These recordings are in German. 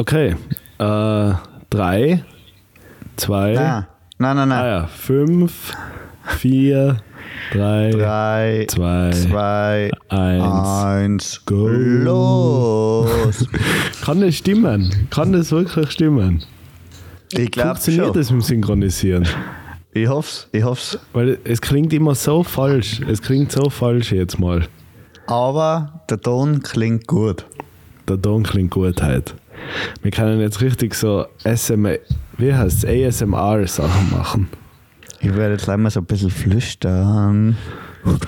Okay. Äh, drei, zwei, Nein, nein, nein, ah nein. ja, fünf, vier, drei, Drei, zwei, zwei, eins. eins, Go. los. Kann das stimmen? Kann das wirklich stimmen? Ich glaube Funktioniert schon. das mit dem Synchronisieren? Ich hoff's, ich hoff's. Weil es klingt immer so falsch. Es klingt so falsch jetzt mal. Aber der Ton klingt gut. Der Ton klingt gut heute. Wir können jetzt richtig so SM, wie heißt ASMR-Sachen machen. Ich werde jetzt gleich mal so ein bisschen flüstern.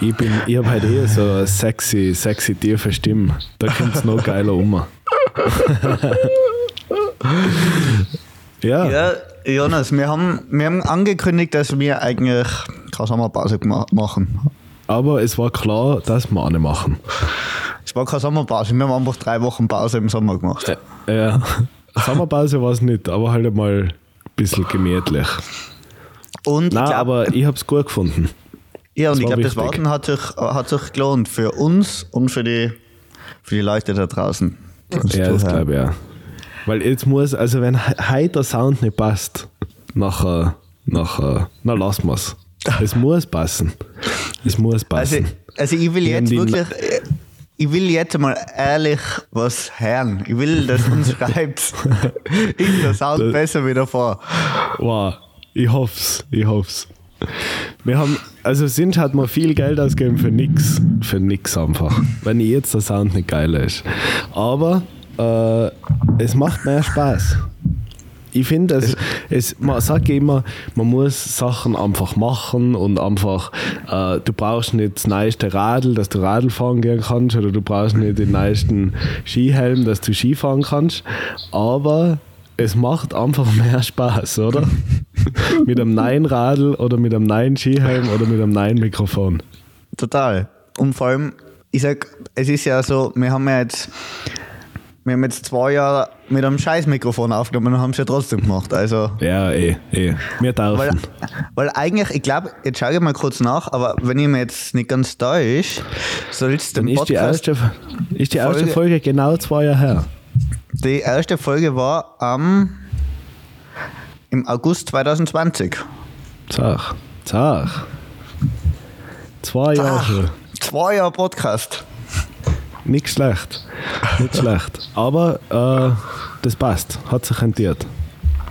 Ich, bin, ich habe halt eher so eine sexy, sexy tiefe Stimme. Da kommt es noch geiler um. ja, Ja, Jonas, wir haben, wir haben angekündigt, dass wir eigentlich keine Sommerpause machen. aber es war klar, dass wir eine machen. Es war keine Sommerpause, wir haben einfach drei Wochen Pause im Sommer gemacht. Ja, Sommerpause war es nicht, aber halt mal ein bisschen gemütlich. Und Nein, glaub, aber ich habe es gut gefunden. ja, und das ich glaube, das. Warten hat sich, hat sich gelohnt für uns und für die, für die Leute da draußen. Ja, das glaube ich ja. Weil jetzt muss, also wenn he- heute der Sound nicht passt, nachher, nachher, na lassen wir es. Es muss passen. Es muss Also, passen. also ich will jetzt wirklich, ich will jetzt mal ehrlich was hören. Ich will, dass uns schreibt, ist der Sound besser wie davor. Wow, ich hoff's, ich hoff's. Wir haben, also sind hat mal viel Geld ausgegeben für nix, für nix einfach. Wenn jetzt der Sound nicht geil ist. Aber äh, es macht mehr Spaß. Ich finde, es, es, man sagt immer, man muss Sachen einfach machen und einfach, äh, du brauchst nicht das neueste Radl, dass du Radl fahren gehen kannst, oder du brauchst nicht den neuesten Skihelm, dass du Ski fahren kannst, aber es macht einfach mehr Spaß, oder? mit einem neuen Radl oder mit einem neuen Skihelm oder mit einem neuen Mikrofon. Total. Und vor allem, ich sag, es ist ja so, wir haben ja jetzt, wir haben jetzt zwei Jahre mit einem scheiß Mikrofon aufgenommen und haben es ja trotzdem gemacht. Also, Ja, eh, eh. Wir dürfen. weil, weil eigentlich, ich glaube, jetzt schaue ich mal kurz nach, aber wenn ich mir jetzt nicht ganz täusche, soll es Dann den ist die, Podcast, erste, ist die erste Folge- Folge genau zwei Jahre her. die erste Folge war am im August 2020. Zach, Zach. Zwei Jahre. Zwei Jahre Podcast. Nicht schlecht. Nicht schlecht. Aber äh, das passt. Hat sich rentiert.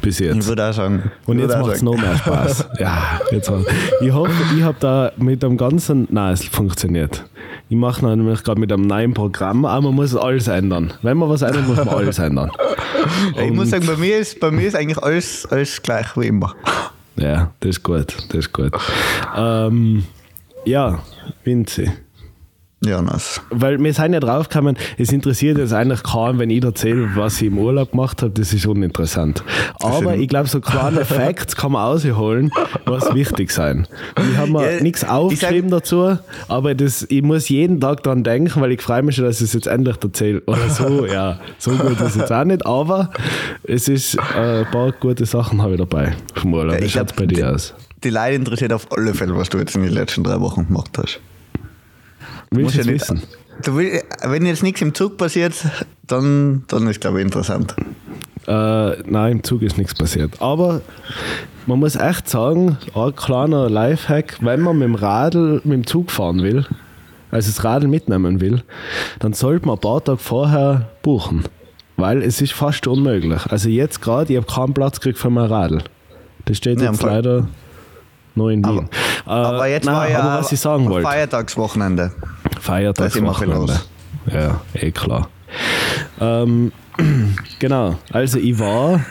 Bis Ich jetzt. würde auch sagen. Und ich jetzt macht es noch mehr Spaß. Ja, jetzt hat, ich hoffe, ich habe da mit dem ganzen. Nein, es funktioniert. Ich mache nämlich gerade mit einem neuen Programm, aber man muss alles ändern. Wenn man was ändert, muss man alles ändern. Ich muss sagen, bei mir ist, bei mir ist eigentlich alles, alles gleich wie immer. Ja, das ist gut. Das ist gut. Ähm, ja, Vinzi. Jonas. Weil wir sind ja draufgekommen, es interessiert jetzt eigentlich kaum, wenn ich erzähle, was ich im Urlaub gemacht habe, das ist uninteressant. Aber ich glaube, so kleine Facts kann man rausholen, was wichtig sein. Ich habe mir Ja, nichts ich aufgeschrieben dazu, aber das, ich muss jeden Tag daran denken, weil ich freue mich schon, dass ich es jetzt endlich erzähle. Oder so, ja, so gut ist es jetzt auch nicht, aber es ist äh, ein paar gute Sachen habe ich dabei vom Urlaub. Wie Ich schaut es bei dir aus? Die Leute interessiert auf alle Fälle, was du jetzt in den letzten drei Wochen gemacht hast. Willst du ja wissen? nicht- Du will, wenn jetzt nichts im Zug passiert, dann, dann ist glaube ich interessant. Äh, nein, im Zug ist nichts passiert. Aber man muss echt sagen, ein kleiner Lifehack, wenn man mit dem Radl mit dem Zug fahren will, also das Radl mitnehmen will, dann sollte man ein paar Tage vorher buchen. Weil es ist fast unmöglich. Also jetzt gerade, ich habe keinen Platz gekriegt für mein Radl. Das steht Ja, im jetzt leider noch in Wien. Aber Äh, jetzt nein, war ja aber was ich sagen wollte. Feiertagswochenende. Feiertagswochenende. Ja, eh klar. Ähm, genau, also ich war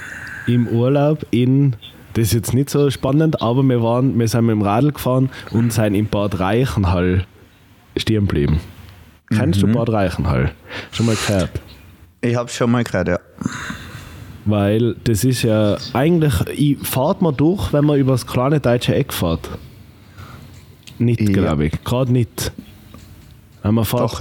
im Urlaub in, das ist jetzt nicht so spannend, aber wir, waren, wir sind mit dem Radl gefahren und sind in Bad Reichenhall stehen geblieben. Kennst Mhm. du Bad Reichenhall? Schon mal gehört? Ich habe schon mal gehört, ja. Weil das ist ja eigentlich, ich fahrt man durch, wenn man über das kleine deutsche Eck fährt. Nicht, Ja. glaube ich. Gerade nicht. Wenn man fährt. Doch,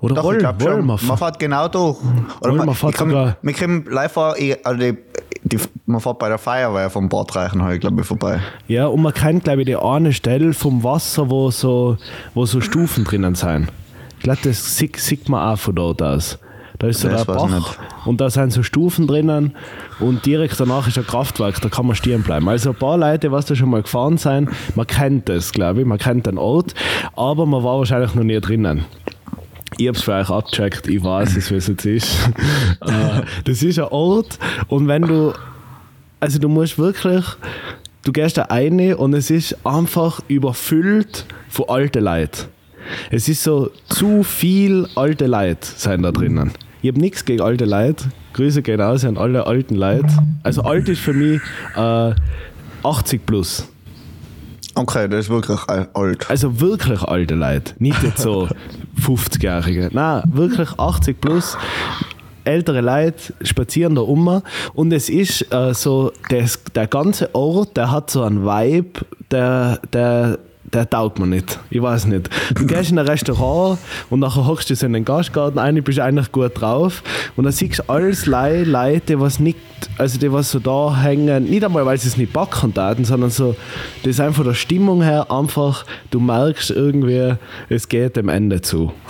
Oder doch glaube wollen schon. wir Man fährt genau durch. Oder man, wir fährt kann, sogar- wir können live also die, die, man fährt bei der Feuerwehr vom Bad Reichenhall, glaube ich, vorbei. Ja, und man kennt, glaube ich, die eine Stelle vom Wasser, wo so, wo so Stufen drinnen sind. Ich glaube, das sieht, sieht man auch von dort aus. Da ist so Das der Bach und da sind so Stufen drinnen und direkt danach ist ein Kraftwerk, da kann man stehen bleiben. Also ein paar Leute, was da schon mal gefahren sind, man kennt das, glaube ich, man kennt den Ort, aber man war wahrscheinlich noch nie drinnen. Ich habe es für euch abgecheckt, ich weiß es, wie es jetzt ist. Äh, das ist ein Ort und wenn du, also du musst wirklich, du gehst da rein und es ist einfach überfüllt von alten Leuten. Es ist so zu viel alte Leute sind da drinnen. Ich habe nichts gegen alte Leute. Grüße gehen aus an alle alten Leute. Also alt ist für mich äh, 80 plus. Okay, das ist wirklich alt. Also wirklich alte Leute. Nicht jetzt so 50-Jährige. Nein, wirklich 80 plus. Ältere Leute spazieren da um und es ist äh, so, das, der ganze Ort, der hat so einen Vibe, der, der, der taugt mir nicht. Ich weiß nicht. Du gehst in ein Restaurant und nachher hockst du so in den Gastgarten ein, bist eigentlich gut drauf und dann siehst du alles Lei- Leute, was nicht, also die was so da hängen, nicht einmal, weil sie es nicht backen taten, sondern so, das ist einfach der Stimmung her einfach, du merkst irgendwie, es geht dem Ende zu.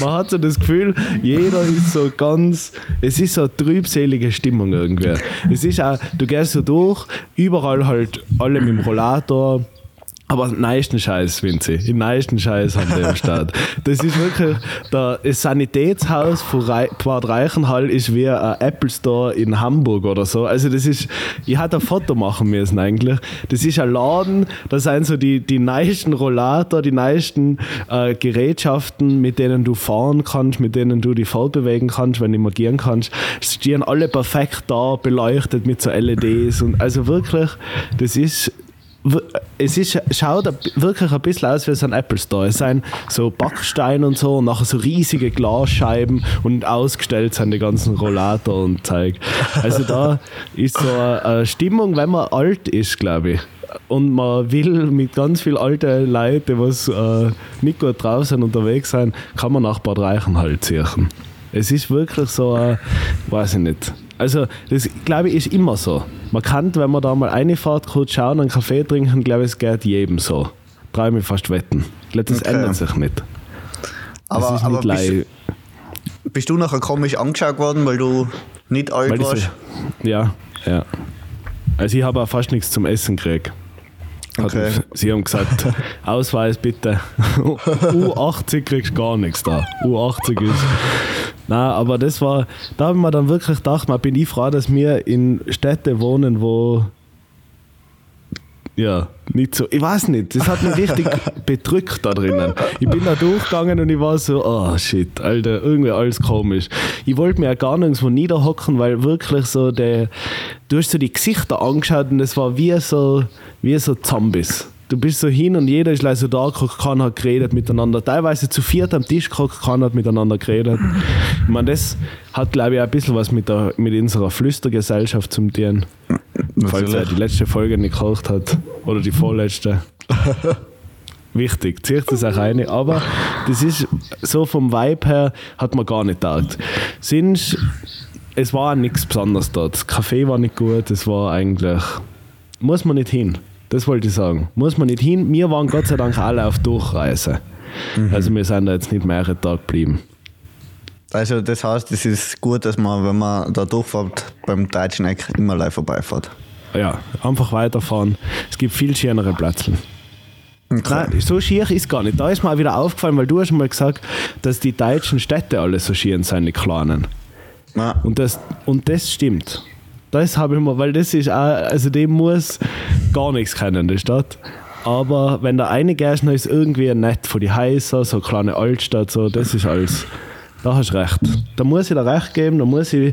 Man hat so das Gefühl, jeder ist so ganz, es ist so eine trübselige Stimmung irgendwie. Es ist auch, du gehst so durch, überall halt alle mit dem Rollator, aber den meisten Scheiß, Vinzi. Den meisten Scheiß haben die am Start. Das ist wirklich, das Sanitätshaus von Rei- Bad Reichenhall ist wie ein Apple Store in Hamburg oder so. Also das ist, ich hatte ein Foto machen müssen eigentlich. Das ist ein Laden, da sind so die, die neuesten Rollator, die neuesten äh, Gerätschaften, mit denen du fahren kannst, mit denen du dich fortbewegen kannst, wenn du mal gehen kannst. Es stehen alle perfekt da, beleuchtet mit so LEDs und also wirklich, das ist es ist, schaut wirklich ein bisschen aus wie so ein Apple Store. Es sind so Backsteine und so und nachher so riesige Glasscheiben und ausgestellt sind die ganzen Rollator und Zeug. Also da ist so eine, Stimmung, wenn man alt ist, glaube ich. Und man will mit ganz vielen alten Leuten, was äh, nicht gut drauf sind, unterwegs sein, kann man nach Bad Reichenhall ziehen. Es ist wirklich so, äh, weiß ich nicht. Also, das glaube ich ist immer so. Man kann, wenn man da mal reinfährt, kurz schauen, einen Kaffee trinken, glaube ich, es geht jedem so. Traue ich mich fast wetten. Das Okay. ändert sich nicht. Das Aber, ist aber nicht bist, lei- bist du nachher komisch angeschaut worden, weil du nicht alt weil warst? so, Ja, ja. Also, ich habe auch fast nichts zum Essen gekriegt. Okay. Sie haben gesagt, Ausweis bitte. U80 kriegst du gar nichts da. U80 ist. Nein, aber das war, da habe ich mir dann wirklich gedacht, man bin ich froh, dass wir in Städten wohnen, wo ja, nicht so, ich weiß nicht, das hat mich richtig bedrückt da drinnen. Ich bin da durchgegangen und ich war so, oh shit, Alter, irgendwie alles komisch. Ich wollte mir ja gar nirgendwo niederhocken, weil wirklich so der, du hast so die Gesichter angeschaut und es war wie so, wie so Zombies. Du bist so hin und jeder ist gleich so da keiner hat geredet miteinander. Teilweise zu viert am Tisch keiner hat miteinander geredet. Ich meine, das hat, glaube ich, auch ein bisschen was mit, der, mit unserer Flüstergesellschaft zum tun. Falls er die letzte Folge nicht gekocht hat. Oder die vorletzte. Wichtig, zieht das auch rein. Aber das ist so vom Vibe her, hat man gar nicht gedacht. Sonst, es war nichts Besonderes dort. Das Kaffee war nicht gut, es war eigentlich. Muss man nicht hin. Das wollte ich sagen. Muss man nicht hin. Wir waren Gott sei Dank alle auf Durchreise. Also wir sind da jetzt nicht mehrere Tage geblieben. Also das heißt, es ist gut, dass man, wenn man da durchfährt, beim deutschen Eck immer live vorbeifährt. Ja, einfach weiterfahren. Es gibt viel schönere Plätze. Nein, so schier ist gar nicht. Da ist mir auch wieder aufgefallen, weil du hast mal gesagt, dass die deutschen Städte alle so schier sind, die kleinen. Ja. Und das, und das stimmt. Das habe ich mal, weil das ist auch, also dem muss gar nichts kennen, die Stadt. Aber wenn da eine gehst, dann ist irgendwie nett von die Häuser, so eine kleine Altstadt, so, das ist alles. Da hast du recht. Da muss ich dir recht geben, da muss ich,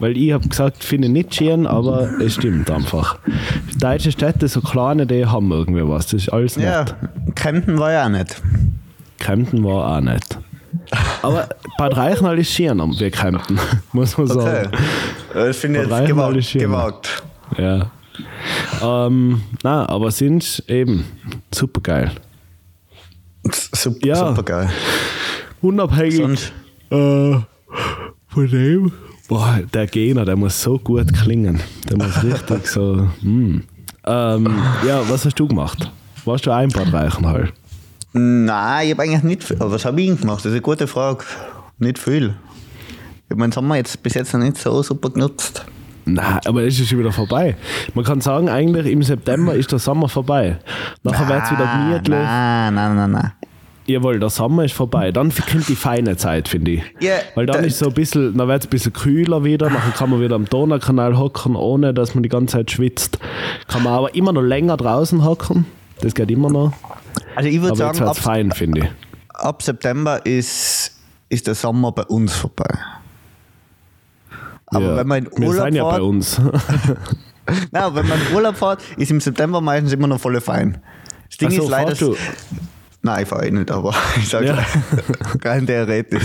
weil ich habe gesagt, finde ich nicht schön, aber es stimmt einfach. Deutsche Städte, so kleine, die haben irgendwie was. Das ist alles nett. ja, Kempten war ja auch nicht. Kempten war auch nicht. Aber Bad Reichenhall ist schöner wie Kempten, muss man Okay. sagen. Das finde ich Von jetzt gewagt. gewagt. Ja. Ähm, na, aber sind eben super geil. Super, Ja. super geil. Unabhängig äh, von dem. Boah, der Gegner, der muss so gut klingen. Der muss richtig so. Mm. Ähm, ja, was hast du gemacht? Warst du auch in Bad Reichenhall? nein, ich habe eigentlich nicht viel. Aber was habe ich gemacht? Das ist eine gute Frage. Nicht viel. Ich habe meinen Sommer jetzt bis jetzt noch nicht so super genutzt. Nein, aber es ist schon wieder vorbei. Man kann sagen, eigentlich im September ist der Sommer vorbei. Nachher wird es wieder gemütlich. Nein, nein, nein, nein. Jawohl, der Sommer ist vorbei. Dann kommt die feine Zeit, finde ich. Ja, Weil dann da- ist so ein bisschen, dann wird es ein bisschen kühler wieder, dann kann man wieder am Donaukanal hocken, ohne dass man die ganze Zeit schwitzt. Kann man aber immer noch länger draußen hocken. Das geht immer noch. Also ich würde sagen, ab, fein, finde ich. ab September ist, ist der Sommer bei uns vorbei. Aber ja. wenn man in Wir Urlaub sind ja bei fährt, uns. nein, wenn man in Urlaub fährt, ist im September meistens immer noch voll fein. Das Ding so, ist leider. du? Nein, ich fahre eh nicht, aber ich sage Ja. rein theoretisch.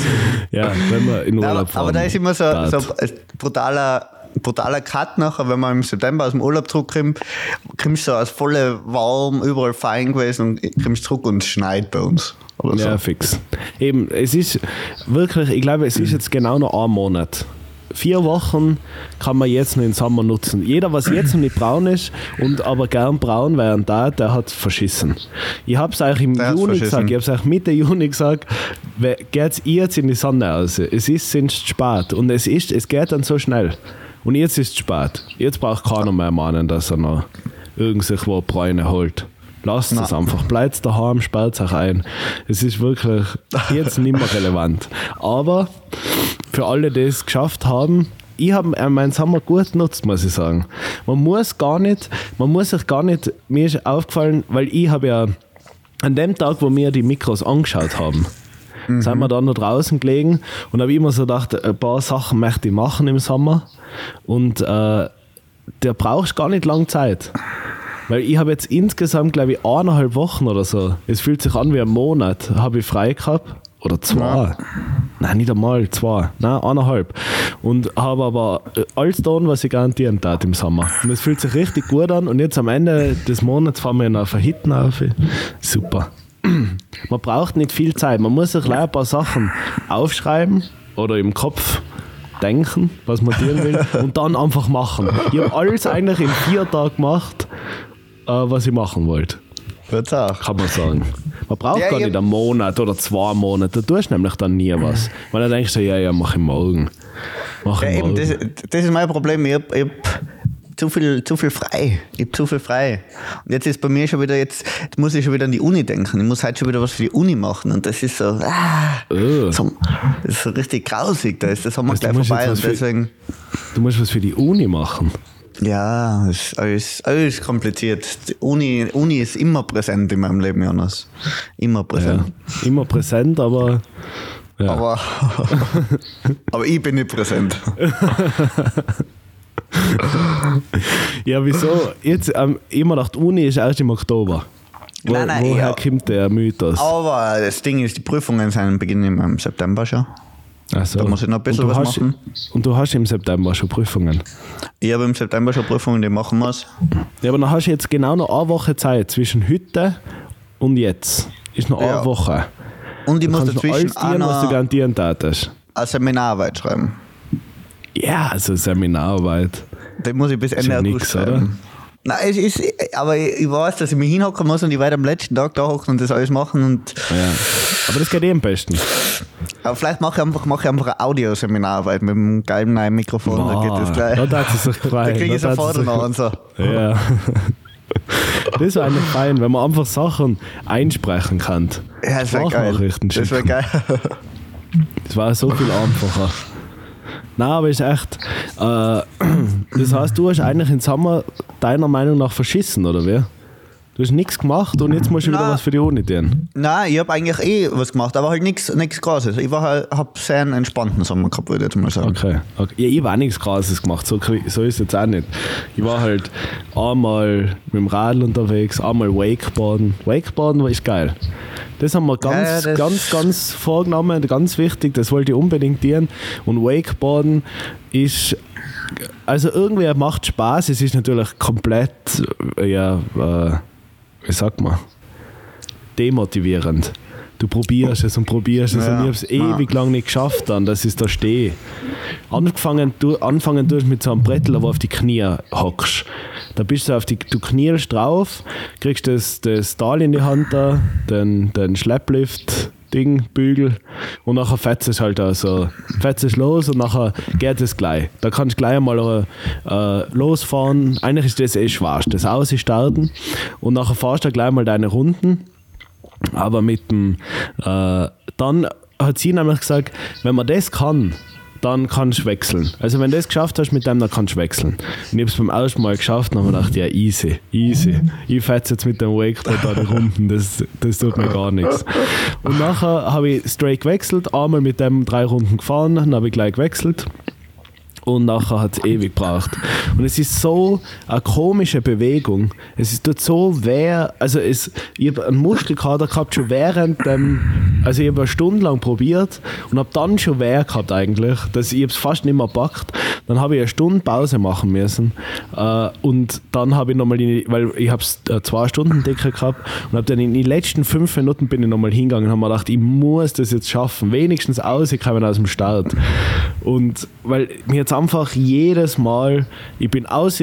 ja, wenn wir in Urlaub fahren. aber da ist immer so, so ein brutaler, brutaler Cut nachher, wenn man im September aus dem Urlaub zurückkommt, kommst du so als volle warm, überall fein gewesen und kommst zurück und es schneit bei uns. Oder so. Ja, fix. Eben, es ist wirklich, ich glaube, es ist jetzt genau noch ein Monat. Vier Wochen kann man jetzt noch den Sommer nutzen. Jeder, was jetzt noch nicht braun ist und aber gern braun wären da, der hat verschissen. Ich habe es euch im Der Juni gesagt, ich habe es euch Mitte Juni gesagt, geht jetzt in die Sonne raus. Es ist sonst spät und es, ist, es geht dann so schnell. Und jetzt ist es spät. Jetzt braucht keiner mehr meinen, dass er noch irgendwo Bräune holt. Lasst es einfach, bleibt daheim, sperrt euch ein. Es ist wirklich jetzt nicht mehr relevant. Aber für alle, die es geschafft haben, ich habe äh, meinen Sommer gut genutzt, muss ich sagen. Man muss gar nicht, man muss sich gar nicht, mir ist aufgefallen, weil ich habe ja an dem Tag, wo wir die Mikros angeschaut haben, sind wir dann noch draußen gelegen und habe immer so gedacht, ein paar Sachen möchte ich machen im Sommer und äh, da brauchst gar nicht lange Zeit. Weil ich habe jetzt insgesamt, glaube ich, eineinhalb Wochen oder so. Es fühlt sich an wie ein Monat. Habe ich frei gehabt. Oder zwei. Nein, nicht einmal, zwei. Nein, eineinhalb. Und habe aber äh, alles getan, was ich garantieren tat im Sommer. Und es fühlt sich richtig gut an. Und jetzt am Ende des Monats fahren wir noch Verhitten auf. Super. Man braucht nicht viel Zeit. Man muss sich leider ein paar Sachen aufschreiben oder im Kopf denken, was man tun will, und dann einfach machen. Ich habe alles eigentlich in vier Tagen gemacht, was ich machen wollte, auch. kann man sagen. Man braucht Ja, gar ich nicht hab- einen Monat oder zwei Monate, da tust du nämlich dann nie was. Weil dann denkst du, ja, ja, mach ich morgen. Mach Ja, ich eben, morgen. das, das ist mein Problem. Ich habe hab zu viel, zu viel frei. Ich habe zu viel frei. Und jetzt ist bei mir schon wieder, jetzt, jetzt muss ich schon wieder an die Uni denken. Ich muss heute schon wieder was für die Uni machen. Und das ist so, ah, Äh. so das ist so richtig grausig. Da ist der Sommer Also, du gleich vorbei. Und was für- deswegen, Du musst was für die Uni machen. Ja, ist alles, alles kompliziert. Die Uni, Uni ist immer präsent in meinem Leben, Jonas. Immer Ja. präsent. Immer präsent, aber ja. Aber, aber ich bin nicht präsent. ja, wieso? Jetzt, ähm, immer gedacht, Uni ist erst im Oktober. Wo, Nein, nein, woher ja. kommt der Mythos? Aber das Ding ist, die Prüfungen sind beginnen im September schon. Ach so. da muss ich noch ein bisschen und du was hast, machen. Und du hast im September schon Prüfungen. Ich habe im September schon Prüfungen, die machen wir. Ja, aber dann hast du jetzt genau noch eine Woche Zeit zwischen heute und jetzt. Ist noch Ja. eine Woche. Und ich Du muss kannst noch dazwischen alles tun, was du noch garantieren tätest. eine Seminararbeit schreiben. Ja, also Seminararbeit. Die muss ich bis Ende August schreiben. Nein, es ist, aber ich weiß, dass ich mich hinhocken muss und ich werde am letzten Tag da hocken und das alles machen. Und, Ja. Aber das geht eh am besten. aber vielleicht mache ich einfach, mache ich einfach eine Audioseminararbeit mit einem geilen neuen Mikrofon. da geht das gleich. Da darf es sich Da freuen. kriege ich Da sofort noch und so. Ja. Das wäre eigentlich fein, wenn man einfach Sachen einsprechen kann. Ja, das wäre geil. Das wäre geil. Das war so viel einfacher. Nein, aber ist echt. Äh, das heißt, du hast eigentlich im Sommer deiner Meinung nach verschissen, oder wie? Du hast nichts gemacht und jetzt musst du wieder Nein. was für die Uni tun. Nein, ich habe eigentlich eh was gemacht, aber halt nichts Großes. Ich war halt, habe sehr einen entspannten Sommer gehabt, würde ich jetzt mal sagen. Okay. okay. Ja, ich habe auch nichts Krasses gemacht, so, so ist es jetzt auch nicht. Ich war halt einmal mit dem Radl unterwegs, einmal Wakeboarden. Wakeboarden war ist geil. Das haben wir ganz, Ja, ganz, ganz vorgenommen, ganz wichtig, das wollte ich unbedingt tun. Und Wakeboarden ist, also irgendwie macht Spaß, es ist natürlich komplett, äh, ja, äh, wie sagt man, demotivierend. Du probierst es und probierst es Ja, und ich habe es ja. ewig lang nicht geschafft, dann, dass ich da stehe. Angefangen, du, anfangen tust mit so einem Brettel, wo auf die Knie hockst. Da bist du auf die, du knielst drauf, kriegst das, das Tal in die Hand da, den, den Schlepplift, Ding, Bügel und nachher fetzt es halt also, fetzt es los und nachher geht es gleich. Da kannst du gleich einmal äh, losfahren. Eigentlich ist das eh schwarz, das Ausstarten und nachher fahrst du gleich mal deine Runden. Aber mit dem, äh, dann hat sie nämlich gesagt, wenn man das kann, dann kannst du wechseln. Also wenn du das geschafft hast mit dem, dann kannst du wechseln. Und ich habe es beim ersten Mal geschafft und habe gedacht, ja easy, easy. Ich fetze jetzt mit dem Wakeboard da die Runden, das, das tut mir gar nichts. Und nachher habe ich straight gewechselt, einmal mit dem drei Runden gefahren, dann habe ich gleich gewechselt und nachher hat es ewig gebraucht. Und es ist so eine komische Bewegung. Es ist tut so weh, also es, ich habe einen Muskelkater gehabt schon während dem, also ich habe eine Stunde lang probiert und habe dann schon weh gehabt eigentlich, dass ich es fast nicht mehr packt. Dann habe ich eine Stunde Pause machen müssen äh, und dann habe ich nochmal, weil ich habe es äh, zwei Stunden dicker gehabt und habe dann in den letzten fünf Minuten bin ich nochmal hingegangen und habe mir gedacht, ich muss das jetzt schaffen, wenigstens rauskommen aus dem Start. Und weil mir jetzt einfach jedes Mal, ich bin aus,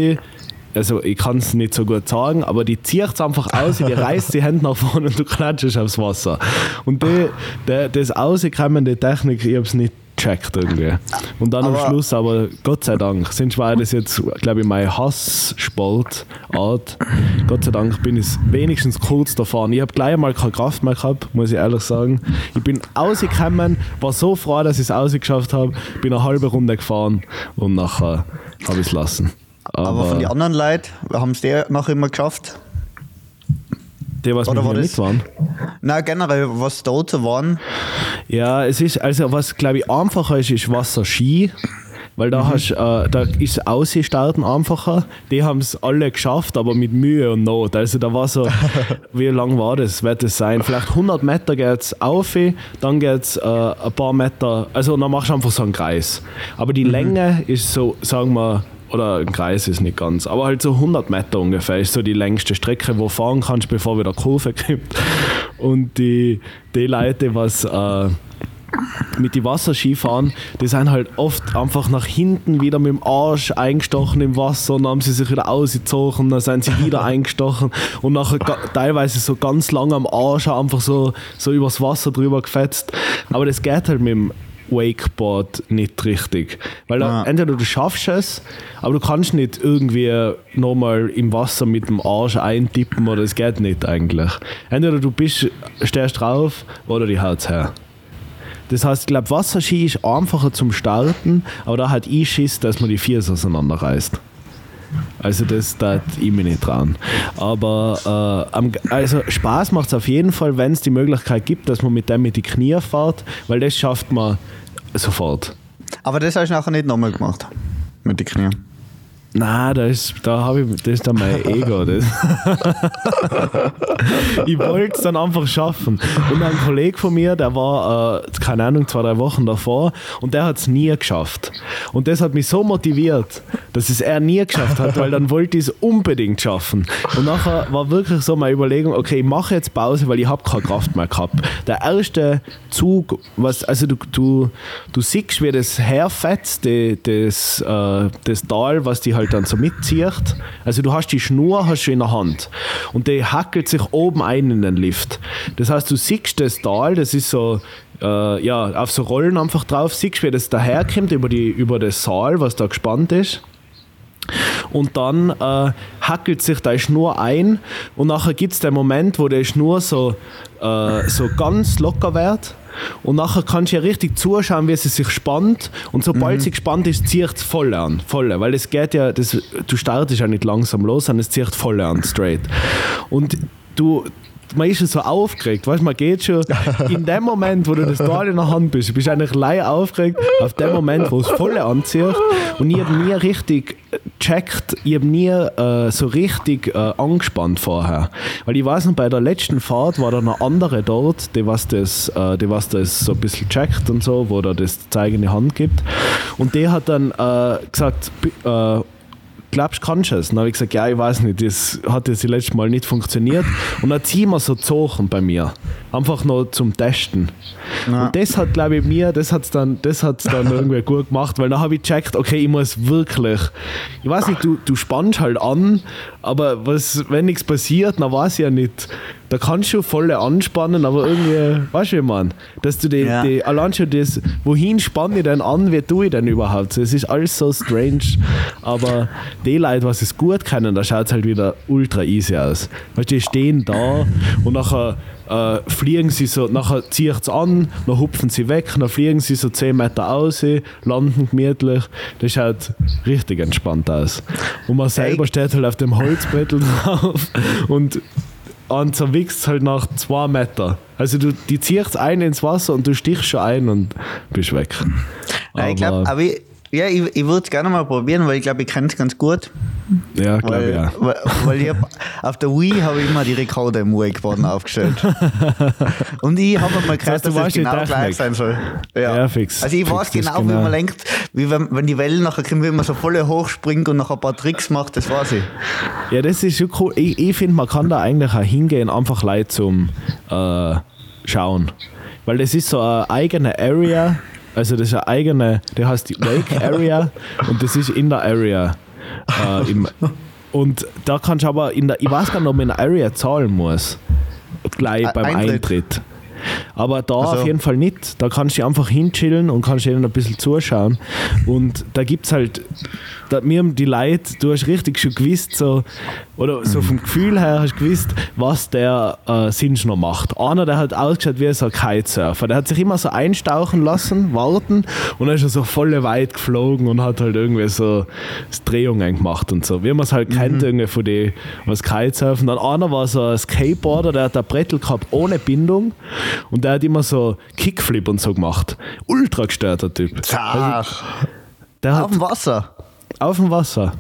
also ich kann es nicht so gut sagen, aber die zieht es einfach aus, die reißt die Hände nach vorne und du klatschst aufs Wasser. Und die, die, das auskommende Technik, ich habe es nicht gecheckt irgendwie. Und dann am Aber- Schluss, aber Gott sei Dank, sonst war das jetzt, glaube ich, meine Hasssportart. Gott sei Dank bin ich wenigstens kurz davon. Ich habe gleich mal keine Kraft mehr gehabt, muss ich ehrlich sagen. Ich bin rausgekommen, war so froh, dass ich es rausgeschafft habe, bin eine halbe Runde gefahren und nachher habe ich es lassen. Aber von den anderen Leuten, haben es die noch immer geschafft? Die, was Oder mit war mit waren. Nein, generell, was da zu waren. Ja, es ist, also was glaube ich einfacher ist, ist Wasserski. Weil da, hast, äh, da ist Ausstarten einfacher. Die haben es alle geschafft, aber mit Mühe und Not. Also da war so, wie lang war das? Wird das sein? Vielleicht 100 Meter geht es auf, dann geht es äh, ein paar Meter, also dann machst du einfach so einen Kreis. Aber die Länge ist so, sagen wir, oder ein Kreis ist nicht ganz, aber halt so 100 Meter ungefähr ist so die längste Strecke, wo du fahren kannst, bevor wieder Kurve gibt. Und die, die Leute, was äh, mit die Wasserski fahren, die sind halt oft einfach nach hinten wieder mit dem Arsch eingestochen im Wasser und dann haben sie sich wieder ausgezogen, dann sind sie wieder eingestochen und nachher teilweise so ganz lang am Arsch einfach so, so übers Wasser drüber gefetzt. Aber das geht halt mit dem Wakeboard nicht richtig. Weil da, Ah. entweder du schaffst es, aber du kannst nicht irgendwie nochmal im Wasser mit dem Arsch eintippen oder es geht nicht eigentlich. Entweder du bist, stehst drauf oder die haut's her. Das heißt, ich glaube, Wasserski ist einfacher zum Starten, aber da hat ich Schiss, dass man die Viers auseinanderreißt. Also das da ich mich nicht dran. Aber äh, also Spaß macht es auf jeden Fall, wenn es die Möglichkeit gibt, dass man mit dem mit die Knie fährt, weil das schafft man sofort. Aber das hast du nachher nicht nochmal gemacht. Mit den Knien. Nein, da ist, da habe ich, das ist dann mein Ego. Das. ich wollte es dann einfach schaffen. Und ein Kollege von mir, der war, äh, keine Ahnung, zwei, drei Wochen davor und der hat es nie geschafft. Und das hat mich so motiviert, dass es er nie geschafft hat, weil dann wollte ich es unbedingt schaffen. Und nachher war wirklich so meine Überlegung, okay, ich mache jetzt Pause, weil ich habe keine Kraft mehr gehabt. Der erste Zug, was, also du, du, du siehst, wie das herfetzt, die, das, äh, das Tal, was die halt dann so mitzieht. Also du hast die Schnur hast in der Hand und die hackelt sich oben ein in den Lift. Das heißt, du siehst das Tal, das ist so äh, ja, auf so Rollen einfach drauf, siehst, wie das daherkommt über, die, über das Saal, was da gespannt ist. Und dann äh, hackelt sich die Schnur ein und nachher gibt es den Moment, wo die Schnur so, äh, so ganz locker wird. Und nachher kannst du ja richtig zuschauen, wie sie sich spannt. Und sobald sie gespannt ist, zieht es voll an. Voll, weil es geht ja, das, du startest ja nicht langsam los, sondern es zieht voll an, straight. Und du, man ist schon so aufgeregt, weißt du, man geht schon in dem Moment, wo du das Tal in der Hand bist, du bist eigentlich leicht aufgeregt auf dem Moment, wo es voll anzieht. Und ich habe nie richtig gecheckt, ich habe nie äh, so richtig äh, angespannt vorher, weil ich weiß noch, bei der letzten Fahrt war da eine andere dort, die was das, äh, die was das so ein bisschen checkt und so, wo da das Zeigen in die Hand gibt. Und die hat dann äh, gesagt, äh, glaubst du, kannst du es? Dann habe ich gesagt, ja, ich weiß nicht, das hat jetzt das letzte Mal nicht funktioniert. Und dann ziehen wir so Zochen bei mir. Einfach nur zum Testen. Ja. Und das hat, glaube ich, mir, das hat es dann, das hat's dann irgendwie gut gemacht, weil dann habe ich gecheckt, okay, ich muss wirklich, ich weiß nicht, du, du spannst halt an, aber was, wenn nichts passiert, dann weiß ich ja nicht. Da kannst du voll anspannen, aber irgendwie, weißt du, wie ich meine? Dass du die, Ja. die, allein schon das, wohin spanne ich denn an, wie tue ich denn überhaupt? Es ist alles so strange, aber die Leute, was es gut können, da schaut es halt wieder ultra easy aus. Weißt du, die stehen da und nachher äh, fliegen sie so, nachher zieht es an, dann hupfen sie weg, dann fliegen sie so 10 Meter aus, landen gemütlich. Das schaut richtig entspannt aus. Und man selber steht halt auf dem Holzbrettel drauf und und zerwickst halt nach zwei Meter. Also du die ziehst ein ins Wasser und du stichst schon ein und bist weg. Nein, ich glaube, aber ich, ja, ich, ich würde es gerne mal probieren, weil ich glaube, ich kenne es ganz gut. ja, glaube ich ja. weil, weil ich hab, auf der Wii habe ich immer die Rekorde im Wakeboarden aufgestellt. Und ich habe mal gehört, heißt, du dass es genau Technik. gleich sein soll. Ja, Ja, fix. Also ich Fix weiß das genau, wie genau. man lenkt, wie wenn, wenn die Wellen nachher kommen, wie man so voll hoch springt und noch ein paar Tricks macht, das weiß ich. Ja, das ist schon cool. Ich, ich finde, man kann da eigentlich auch hingehen, einfach Leute zum äh, Schauen. Weil das ist so eine eigene Area, also das ist eine eigene, der heißt die Wake Area und das ist in der Area. Äh, im, und da kannst du aber in der, ich weiß gar nicht, ob man in der Area zahlen muss. Gleich beim Eintritt. Eintritt. Aber da Also- auf jeden Fall nicht. Da kannst du einfach hinchillen und kannst ihnen ein bisschen zuschauen. Und da gibt es halt, da, mir die Leute, du hast richtig schon gewusst, so, oder so vom Gefühl her hast du gewusst, was der äh, Sinch noch macht. Einer, der hat ausgeschaut wie so ein Kitesurfer. Der hat sich immer so einstauchen lassen, warten und dann ist er so voll weit geflogen und hat halt irgendwie so Drehungen gemacht und so. Wie man es halt kennt, irgendwie von den, was Kitesurfen. Dann einer war so ein Skateboarder, der hat ein Brettel gehabt ohne Bindung und der hat immer so Kickflip und so gemacht. Ultra gestörter Typ. Ach, Der hat auf dem Wasser. Auf dem Wasser.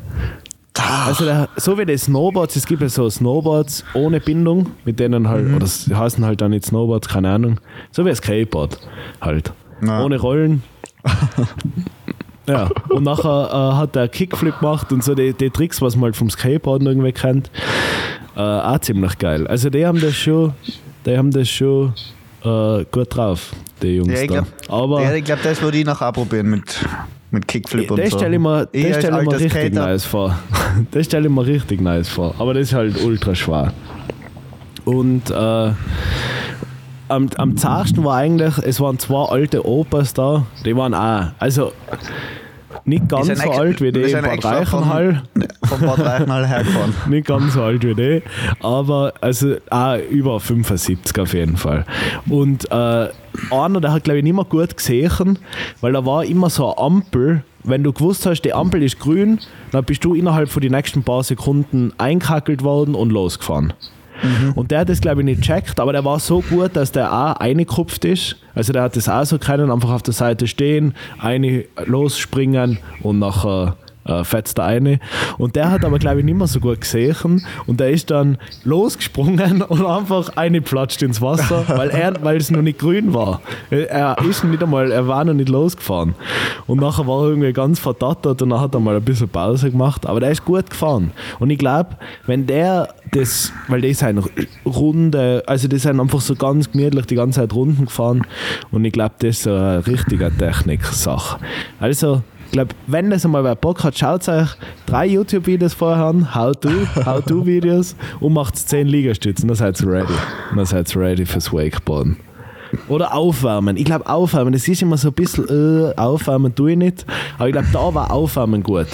Also der, so wie die Snowboards, es gibt ja so Snowboards ohne Bindung, mit denen halt, oder es heißen halt dann nicht Snowboards, keine Ahnung. So wie ein Skateboard halt. Ja. Ohne Rollen. ja, und nachher äh, hat der Kickflip gemacht und so die, die Tricks, was man halt vom Skateboarden irgendwie kennt, äh, auch ziemlich geil. Also die haben das schon, die haben das schon äh, gut drauf, die Jungs ja, ich da. glaube, Aber ja, ich glaub, das würde ich noch auch probieren mit, mit Kickflip und das so. stelle ich mir, Ich das als stell ich mir richtig Skater. nice vor. Das stelle ich mir richtig nice vor. Aber das ist halt ultra schwer. Und äh, am, am zartsten war eigentlich, es waren zwei alte Opas da, die waren auch, also nicht ganz so alt wie die in Bad Reichenhall. Von, von Bad Reichenhall hergefahren. Nicht ganz so alt wie die, aber also auch über 75 auf jeden Fall. Und äh, einer, der hat glaube ich nicht mehr gut gesehen, weil da war immer so eine Ampel. Wenn du gewusst hast, die Ampel ist grün, dann bist du innerhalb von den nächsten paar Sekunden einkackelt worden und losgefahren. Und der hat das, glaube ich, nicht checkt, aber der war so gut, dass der auch eingekupft ist. Also der hat das auch so können, einfach auf der Seite stehen, eine losspringen und nachher äh, fetzt der eine. Und der hat aber, glaube ich, nicht mehr so gut gesehen. Und der ist dann losgesprungen und einfach eine platscht ins Wasser, weil, er, weil es noch nicht grün war. Er ist nicht einmal, er war noch nicht losgefahren. Und nachher war er irgendwie ganz verdattert und dann hat er mal ein bisschen Pause gemacht. Aber der ist gut gefahren. Und ich glaube, wenn der das, weil die sind Runde, also die sind einfach so ganz gemütlich die ganze Zeit Runden gefahren. Und ich glaube, das ist eine richtige Technik-Sache. Also, glaube, wenn das einmal wer Bock hat, schaut euch drei YouTube-Videos vorher an, How-To, How-To-Videos und macht 10 Liegestützen, dann seid ihr ready. Dann seid ihr ready fürs Wakeboarden. Oder aufwärmen. Ich glaube, aufwärmen, das ist immer so ein bisschen, äh, aufwärmen tue ich nicht. Aber ich glaube, da war aufwärmen gut.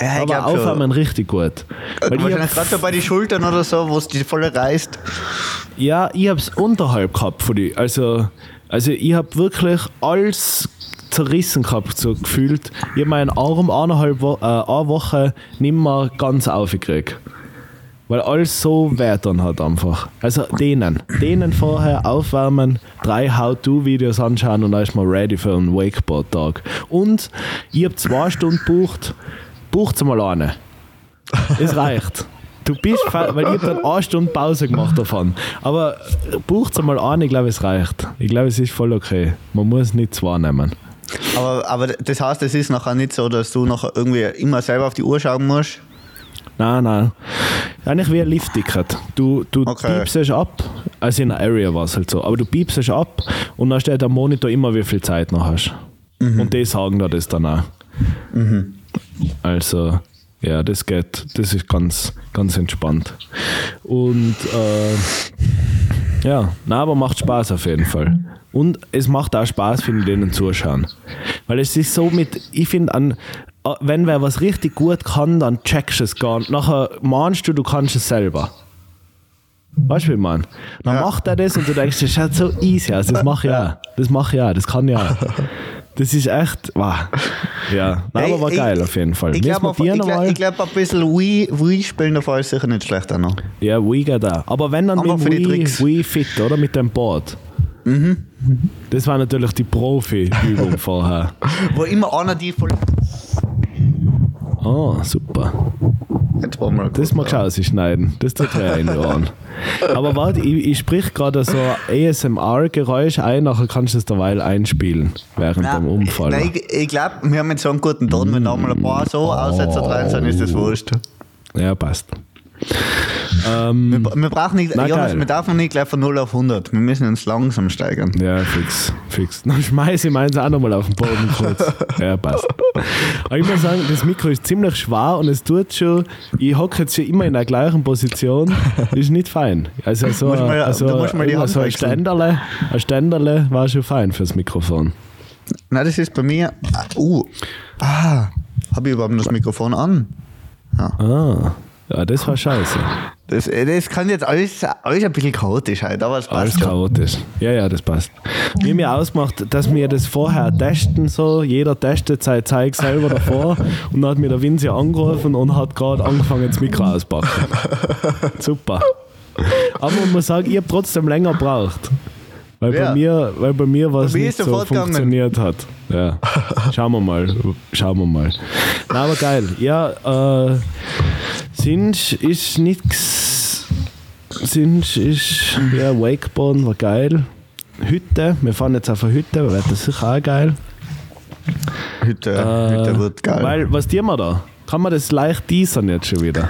Ja, ich da war glaub aufwärmen richtig gut. Weil ich Wahrscheinlich gerade so bei den Schultern oder so, wo es die voll reißt. ja, ich habe es unterhalb gehabt von die. Also, also ich habe wirklich alles zerrissen gehabt, so gefühlt. Ich habe meinen Arm eineinhalb Wo äh, eine Woche nicht mehr ganz aufgekriegt. Weil alles so weh dann hat einfach. Also denen. Denen vorher aufwärmen, drei How-To-Videos anschauen und dann ist man ready für einen Wakeboard-Tag. Und ich habe zwei Stunden gebucht. Bucht mal eine. Es reicht. Du bist, weil ich dann eine Stunde Pause gemacht davon. Aber bucht mal an, ich glaube, es reicht. Ich glaube, es ist voll okay. Man muss nicht zwei nehmen. Aber, aber das heißt, es ist nachher nicht so, dass du nachher irgendwie immer selber auf die Uhr schauen musst. Nein, nein. Eigentlich wie ein Lift-Ticket. Du, du Okay. piepst ab, also in der Area war es halt so, aber du piepst ab und dann steht am Monitor immer, wie viel Zeit noch hast. Und die sagen dir das dann auch. Also, ja, das geht, das ist ganz, ganz entspannt. Und äh, ja, na, aber macht Spaß auf jeden Fall. Und es macht auch Spaß, finde ich, denen zuschauen. Weil es ist so mit, ich finde, an, äh, wenn wer was richtig gut kann, dann checkst du es gar nicht. Nachher meinst du, du kannst es selber. Weißt du, wie man? Dann Ja. macht er das und du denkst, das schaut so easy aus. Das mache ich auch. Das mache ich auch. Das kann ich auch. Das ist echt, wow. Ja, Nein, aber war Ich- geil auf jeden Fall. Ich glaube, ich glaub, ich glaub, ein bisschen Wii, Wii spielen davon ist sicher nicht schlecht auch noch. Ja, Wii geht auch. Aber wenn dann Aber mit Wii. Wii Fit, oder? Mit dem Board. Das war natürlich die Profi-Übung vorher. Wo immer einer die voll. Oh, super. Jetzt wollen wir Das mag ich schneiden. Das tut weh in die Ohren. Aber warte, ich, ich sprich gerade so ASMR-Geräusch ein, nachher kannst du es derweil einspielen während dem Unfall. Nein, ich, ich glaube, wir haben jetzt so einen guten Ton, wenn da mal ein paar so Aussetzer drin sind, ist das wurscht. Ja, passt. Ähm, Wir, wir brauchen nicht, Na, Jonas, wir dürfen nicht gleich von 0 auf 100. Wir müssen uns langsam steigern. Ja, fix, fix. Dann schmeiße ich meins auch nochmal auf den Boden kurz. Ja, passt. Aber ich muss sagen, das Mikro ist ziemlich schwer und es tut schon, ich hocke jetzt schon immer in der gleichen Position. Das ist nicht fein. Also so, musst mal- also, mal die Hand so ein. Ständerle, ein Ständerle war schon fein fürs Mikrofon. Nein, das ist bei mir. Uh, ah, habe ich überhaupt das Mikrofon an? Ah, ja, das war scheiße. Das, das kann jetzt alles, alles ein bisschen chaotisch halt, aber es Alles passt. schon. chaotisch. Ja, ja, das passt. Wir haben ja ausgemacht, dass wir das vorher testen, so. Jeder testet sein Zeug selber davor. Und dann hat mir der Vinci angerufen und hat gerade angefangen, das Mikro auszupacken. Super. Aber man muss sagen, ich habe trotzdem länger gebraucht. Weil, Ja. bei mir, weil bei mir was nicht so funktioniert hat. Ja. Schauen wir mal. Schauen wir mal. Na, aber geil. Ja, äh, Sinch ist nix. Sinch ist, ja, Wakeboarden war geil. Hütte, wir fahren jetzt auf eine Hütte, wird das sicher auch geil. Heute, Äh, heute wird geil. Weil, was tun wir da? Kann man das leicht teasern jetzt schon wieder?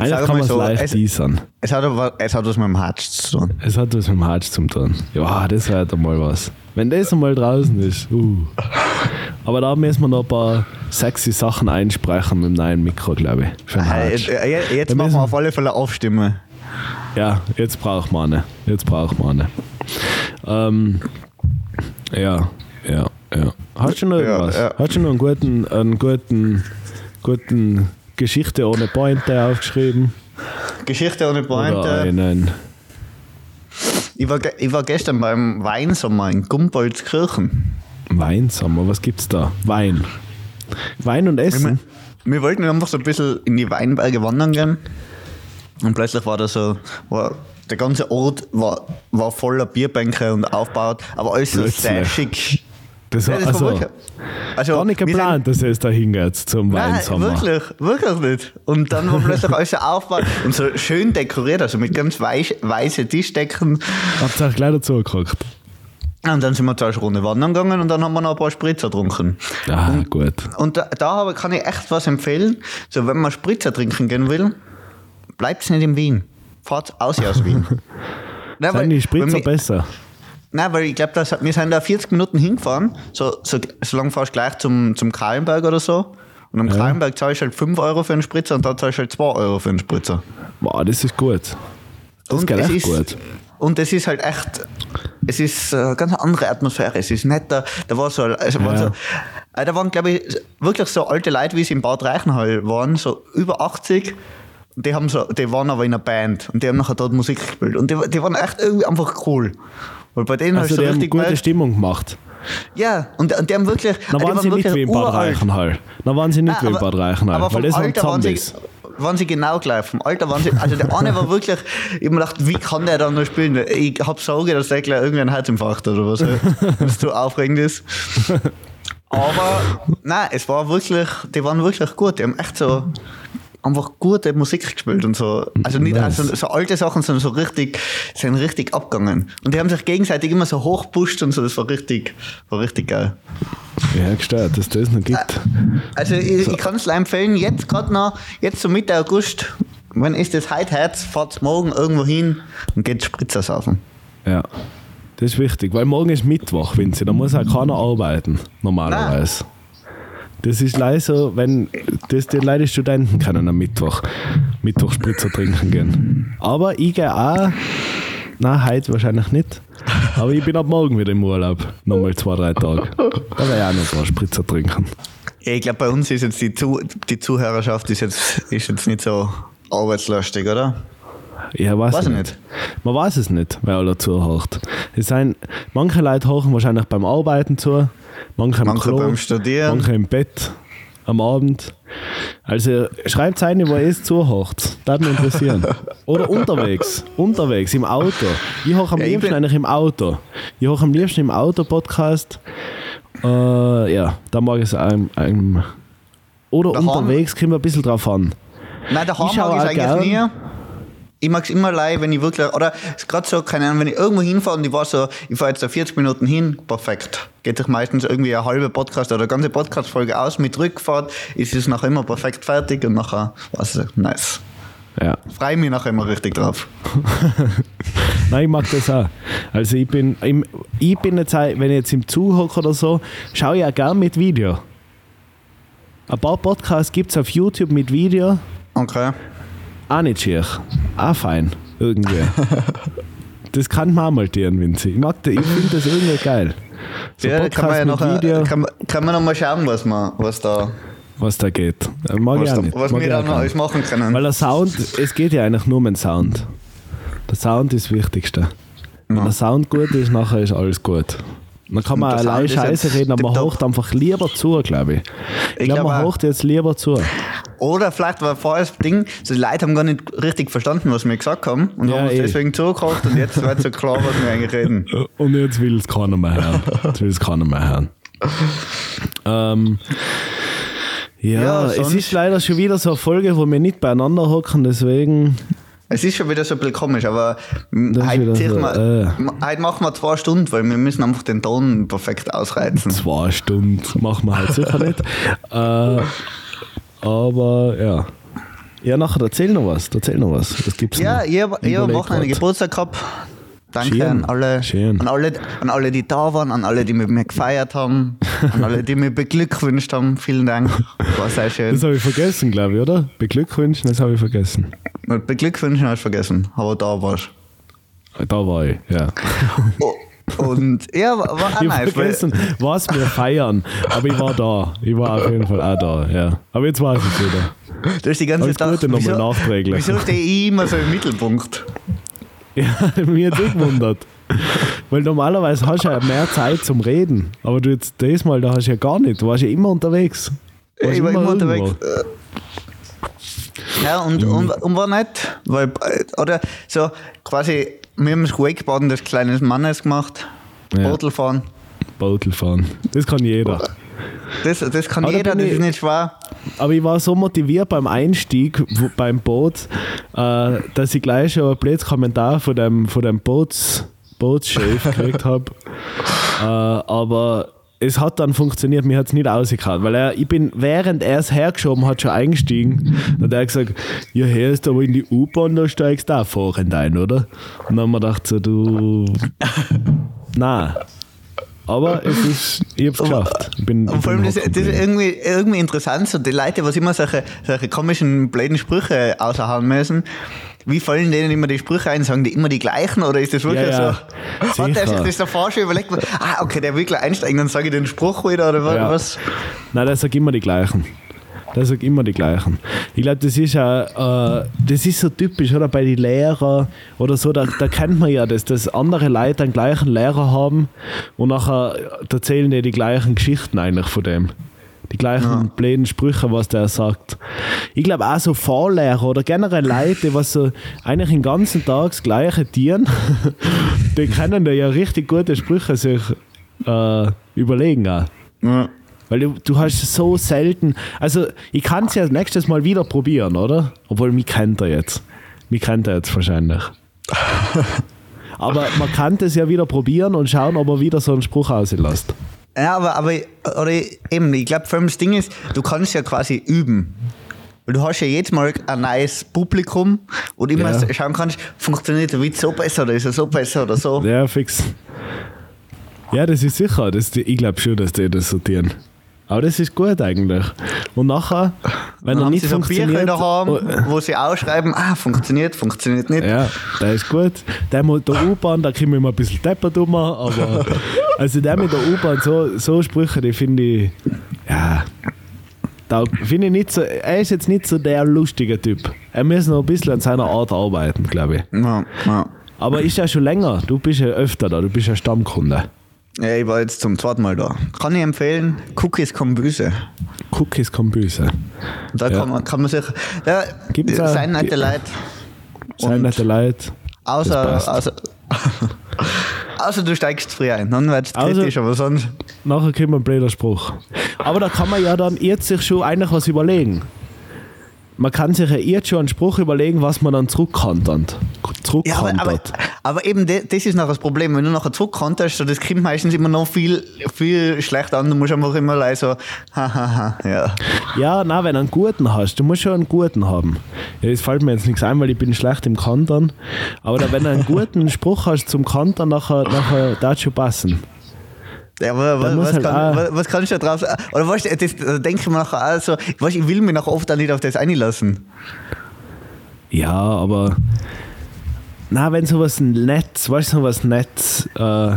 Eigentlich kann man es so, leicht es- teasern. es, hat aber, es hat was mit dem Herz zu tun. Es hat was mit dem Herz zum tun. Ja, das wäre doch mal was. Wenn das einmal draußen ist. Uh. Aber da müssen wir noch ein paar sexy Sachen einsprechen mit dem neuen Mikro, glaube ich. Herz. Jetzt, jetzt Da machen wir auf alle Fälle Aufstimme. Ja, jetzt braucht man eine. Jetzt braucht man eine. Ähm, ja, ja, ja. Hast du noch Ja, irgendwas? ja. Hast du noch einen guten, einen guten, guten Geschichte ohne Pointe aufgeschrieben? Geschichte ohne Oder Pointe. einen. Ich war, ich war gestern beim Weinsommer in Gumpoldskirchen. Weinsommer, was gibt's da? Wein. Wein und Wir, Essen. wir wollten einfach so ein bisschen in die Weinberge wandern gehen. Und plötzlich war da so, war, der ganze Ort war, war voller Bierbänke und aufgebaut, aber alles so sehr schick. Das Ja, war, das war also, also, gar nicht geplant, dass es da hingeht zum Nein, Weinsommer. wirklich, wirklich nicht. Und dann war plötzlich alles so aufgebaut und so schön dekoriert, also mit ganz weich, weißen Tischdecken. Habt ihr auch gleich dazu geguckt? Und dann sind wir zwei Runde wandern gegangen und dann haben wir noch ein paar Spritzer getrunken. Ah, gut. Und da, da kann ich echt was empfehlen. So, wenn man Spritzer trinken gehen will, bleibt nicht in Wien. Fahrt aus aus Wien. Nein, Sind die Spritzer wir, besser? Nein, weil ich glaube, wir sind da 40 Minuten hingefahren, so, so, so lang du gleich zum, zum Kahlenberg oder so. Und am Kahlenberg zahlst du halt 5 Euro für einen Spritzer und da zahlst du halt 2 Euro für einen Spritzer. Boah, das ist gut. Das und es echt ist, gut. Und es ist halt echt, es ist eine ganz andere Atmosphäre. Es ist netter. Da war so, also waren Ja. so äh, da waren, glaube ich, wirklich so alte Leute, wie sie im Bad Reichenhall waren, so über 80. Und Die, haben so, die waren aber in einer Band und die haben nachher dort Musik gespielt. Und die, die waren echt irgendwie einfach cool. Weil bei denen Also, hast du haben richtig gute gemerkt- Stimmung gemacht. Ja, und, und die haben wirklich. Na waren sie nicht wie in Bad. Reichenhall. Na waren sie nicht wie aber- Bad Reichenhall. Aber weil das waren Alter waren sie, waren sie genau gleich. Vom Alter waren sie. Also der eine war wirklich. Ich mir gedacht, wie kann der dann noch spielen? Ich hab Sorge, dass der gleich irgendeinen Herzinfarkt oder was. Was zu aufregend ist. Aber nein, es war wirklich. Die waren wirklich gut. Die haben echt so. Einfach gute Musik gespielt und so. Also nicht Nice. also so alte Sachen, sondern so richtig, sind richtig abgegangen. Und die haben sich gegenseitig immer so hochpusht und so. Das war richtig, war richtig geil. Ja, gestört, dass das noch gibt. Also ich, ich kann es empfehlen, jetzt gerade noch, jetzt so Mitte August, wenn ist das heute Herz, fahrt morgen irgendwo hin und geht Spritzer saufen. Ja. Das ist wichtig, weil morgen ist Mittwoch, Vinzi, da muss auch keiner arbeiten, normalerweise. Das ist leider so, wenn das die Leute Studenten können am Mittwoch, Mittwoch Spritzer trinken gehen. Aber ich gehe auch, nein, heute wahrscheinlich nicht, aber ich bin ab morgen wieder im Urlaub, nochmal zwei, drei Tage. Da werde ich auch noch ein paar Spritzer trinken. Ich glaube, bei uns ist jetzt die, Zu die Zuhörerschaft ist jetzt, ist jetzt nicht so arbeitslustig, oder? Ja, weiß, Weiß ich ich nicht. Man weiß es nicht, wer alle zuhört. Es sind, manche Leute hören wahrscheinlich beim Arbeiten zu, manche im Manche Klo, beim Studieren. manche im Bett, am Abend. Also schreibt eine, wo es zuhört. Das würde mich interessieren. Oder unterwegs. Unterwegs, im Auto. Ich höre am Ja, liebsten eigentlich im Auto. Ich höre am liebsten im Auto-Podcast. Äh, ja, da mag ich es einem. einem oder Daheim? unterwegs, kommt ein bisschen drauf an. Nein, daheim Ich mag ich eigentlich nie. Ich mag es immer leid, wenn ich wirklich, oder ist gerade so, keine Ahnung, wenn ich irgendwo hinfahre und ich war so, ich fahre jetzt da 40 Minuten hin, perfekt. Geht sich meistens irgendwie eine halbe Podcast oder eine ganze Podcast-Folge aus mit Rückfahrt, ist es nachher immer perfekt fertig und nachher, was nice. Ja. Freue mich nachher immer richtig drauf. Nein, ich mag das auch. Also ich bin, im, ich bin jetzt, auch, wenn ich jetzt im Zug hocke oder so, schaue ich auch gerne mit Video. Ein paar Podcasts gibt es auf YouTube mit Video. Okay. Auch nicht schier. Auch fein. Irgendwie. das kann man auch mal tun, Vinzi. Ich, mag das- ich finde das irgendwie geil. So ja, da kann man ja Podcast noch, Video, kann, kann man noch mal schauen, was, man, was da, was da geht. Äh, Mag was, ich auch da, nicht. was Mag wir auch noch alles machen können. Weil der Sound, es geht ja eigentlich nur um den Sound. Der Sound ist das Wichtigste. Wenn Ja. der Sound gut ist, nachher ist alles gut. Kann man Und der allein Scheiße reden, aber man hocht einfach lieber zu, glaube ich. Ich, Ich glaube, glaub man hocht jetzt lieber zu. Oder vielleicht war vorher das Ding, so die Leute haben gar nicht richtig verstanden, was wir gesagt haben und Ja, haben uns eh. deswegen zugehört und jetzt wird so klar, was wir eigentlich reden. Und jetzt will es keiner mehr hören. Jetzt will es keiner mehr hören. Ähm, ja, Ja, es ist leider schon wieder so eine Folge, wo wir nicht beieinander hocken, deswegen. Es ist schon wieder so ein bisschen komisch, aber Das heute, so, wir, äh. heute machen wir zwei Stunden, weil wir müssen einfach den Ton perfekt ausreizen. zwei Stunden machen wir halt sicher nicht. Äh, aber ja. Ja, nachher erzähl noch was. Erzähl noch was. Was gibt's Ja, ich habe am Wochenende. Geburtstag gehabt. Danke Schön, an alle, schön. an, alle, an alle, die da waren, an alle, die mit mir gefeiert haben, an alle, die mir beglückwünscht haben. Vielen Dank. War sehr schön. Das habe ich vergessen, glaube ich, oder? Beglückwünschen, das habe ich vergessen. Beglückwünschen habe ich vergessen, aber da warst Da war ich, ja. oh, Und ja, war, auch Ich habe vergessen, was wir feiern. Aber ich war da. Ich war auf jeden Fall auch da, ja. Aber jetzt weiß ich es wieder. du hast die ganze Zeit Gute nochmal nachträglich. wieso stehe ich immer so im Mittelpunkt? Ja, mir hat es gewundert. Weil normalerweise hast du ja mehr Zeit zum Reden. Aber du jetzt diesmal, da hast du ja gar nicht. Du warst ja immer unterwegs. Warst Ich war immer irgendwo. unterwegs. Ja, und, und, und war nett, weil, oder so quasi, wir haben das Wakeboarden des kleinen Mannes gemacht, Ja. Bootel fahren. Bootel fahren. Das kann jeder. Das, das kann Aber da jeder, bin das ich- ist nicht schwer. Aber ich war so motiviert beim Einstieg wo, beim Boot, äh, dass ich gleich schon ein blödes Kommentar von dem, von dem Boots, Bootschef gekriegt habe. Äh, aber es hat dann funktioniert, mir hat es nicht ausgehauen, weil er, ich bin, während er es hergeschoben hat, schon eingestiegen. Und hat er gesagt, ja, hier ist aber in die U-Bahn, da steigst du auch vorhin ein, oder? Und dann haben wir gedacht, so, du, nein. Aber es ist, ich hab's geschafft. Ich bin, Und ich vor allem, das, das ist irgendwie, irgendwie interessant, so die Leute, was immer solche, solche komischen, blöden Sprüche aushauen müssen. Wie fallen denen immer die Sprüche ein? Sagen die immer die gleichen oder ist das wirklich Ja, so? Hat der sich Sicher. das davor schon überlegt? Ah, okay, der will gleich einsteigen, dann sage ich den Spruch wieder oder was? Nein, der sagt immer die gleichen. Der sagt immer die gleichen. Ich glaube, das ist ja, äh, das ist so typisch, oder? Bei den Lehrern oder so, da, da kennt man ja das, dass andere Leute einen gleichen Lehrer haben und nachher erzählen die die gleichen Geschichten eigentlich von dem. Die gleichen blöden Sprüche, was der sagt. Ich glaube auch so Fahrlehrer oder generell Leute, was so eigentlich den ganzen Tag das Gleiche tun, die können da ja richtig gute Sprüche sich äh, überlegen auch. Ja. Weil du, du hast so selten. Also, ich kann es ja nächstes Mal wieder probieren, oder? Obwohl, mich kennt er jetzt. Mich kennt er jetzt wahrscheinlich. Aber man kann das ja wieder probieren und schauen, ob er wieder so einen Spruch auslässt. Ja, aber, aber oder eben, ich glaube, vor allem das Ding ist, du kannst ja quasi üben. Weil du hast ja jedes Mal ein neues Publikum und immer Ja. schauen kannst, funktioniert der Witz so besser oder ist er so besser oder so. Ja, fix. Ja, das ist sicher. Das, ich glaube schon, dass die das sortieren. Aber das ist gut eigentlich. Und nachher, wenn Dann er haben nicht sie so funktioniert. daheim, oh, wo sie ausschreiben, ah, funktioniert, funktioniert nicht. Ja, der ist gut. Der mit der U-Bahn, da kriegen wir immer ein bisschen deppert um, aber also der mit der U-Bahn, so, so Sprüche, die finde ich, ja, da finde ich nicht so, er ist jetzt nicht so der lustige Typ. Er muss noch ein bisschen an seiner Art arbeiten, glaube ich. Ja, ja. Aber ist ja schon länger, du bist ja öfter da, du bist ja Stammkunde. Ja, ich war jetzt zum zweiten Mal da. Kann ich empfehlen, Cookies kommen böse. Cookies kommen böse. Da Ja. kann, man, kann man sich. Ja, Gibt's sein nette Leute. Sei Und- nette. Das Außer, außer, außer du steigst früh ein, dann wird es Also- kritisch, aber sonst. Nachher man ein blöder Spruch. Aber da kann man ja dann jetzt sich schon eigentlich was überlegen. Man kann sich ja jetzt schon einen Spruch überlegen, was man dann zurückkantert. Ja, aber, aber, aber eben, das ist noch das Problem. Wenn du nachher zurückkanterst, das kommt meistens immer noch viel, viel schlechter an. Du musst einfach immer so, hahaha, ja. Ja, na, wenn du einen guten hast, du musst schon einen guten haben. Ja, es fällt mir jetzt nichts ein, weil ich bin schlecht im Kantern. Aber da, wenn du einen guten Spruch hast zum Kantern, nachher, nachher darf schon passen. Ja, aber was, was, halt kann, was, was kannst du da drauf sagen? Oder weißt du, das, da denke ich mir nachher also, weißt, ich will mich nachher oft auch nicht auf das einlassen. Ja, aber. Na, wenn sowas Netz, weißt du, sowas Netz, äh,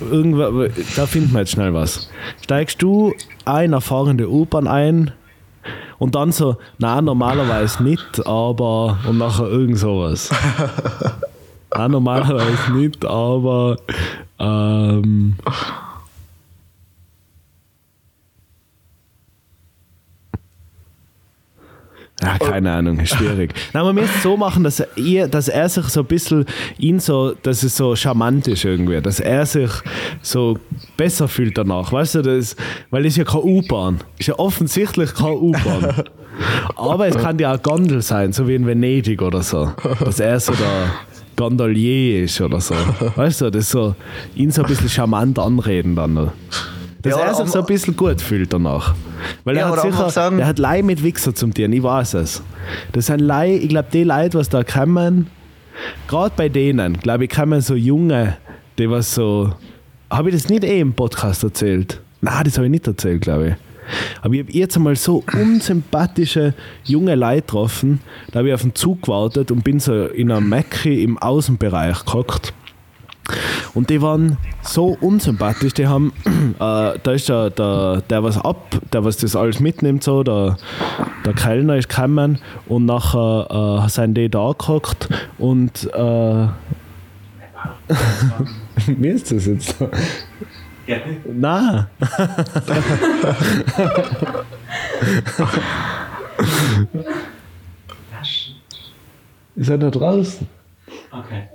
irgendwo, da finden wir jetzt schnell was. Steigst du ein, eine fahrende U-Bahn ein und dann so, na, normalerweise nicht, aber, und nachher irgend sowas. na, normalerweise nicht, aber, ähm, Ja, keine Ahnung, ist schwierig. Nein, man müsste es so machen, dass er, dass er sich so ein bisschen, ihn so, dass es so charmant ist irgendwie, dass er sich so besser fühlt danach. Weißt du, das, weil es ist ja keine U-Bahn. Ist ja offensichtlich keine U-Bahn. Aber es kann ja auch Gondel sein, so wie in Venedig oder so. Dass er so der Gondolier ist oder so. Weißt du, das so, ihn so ein bisschen charmant anreden dann. Dass Ja, er sich so ein bisschen gut fühlt danach. Weil Ja, er hat sicher, sagen- der hat Leih mit Wichser zum Tieren, ich weiß es. Das sind Leih, ich glaube, die Leute, was da kommen, gerade bei denen, glaube ich, kommen so Junge, die was so. Habe ich das nicht eh im Podcast erzählt? Nein, das habe ich nicht erzählt, glaube ich. Aber ich habe jetzt einmal so unsympathische junge Leute getroffen, da habe ich auf den Zug gewartet und bin so in einer Mecke im Außenbereich gehockt. Und die waren so unsympathisch, die haben, äh, da ist der, der, der was ab, der was das alles mitnimmt, so, der, der Kellner ist gekommen und nachher äh, sind die da gehockt und äh, Wie ist das jetzt? Nein. Ist er da draußen? Okay.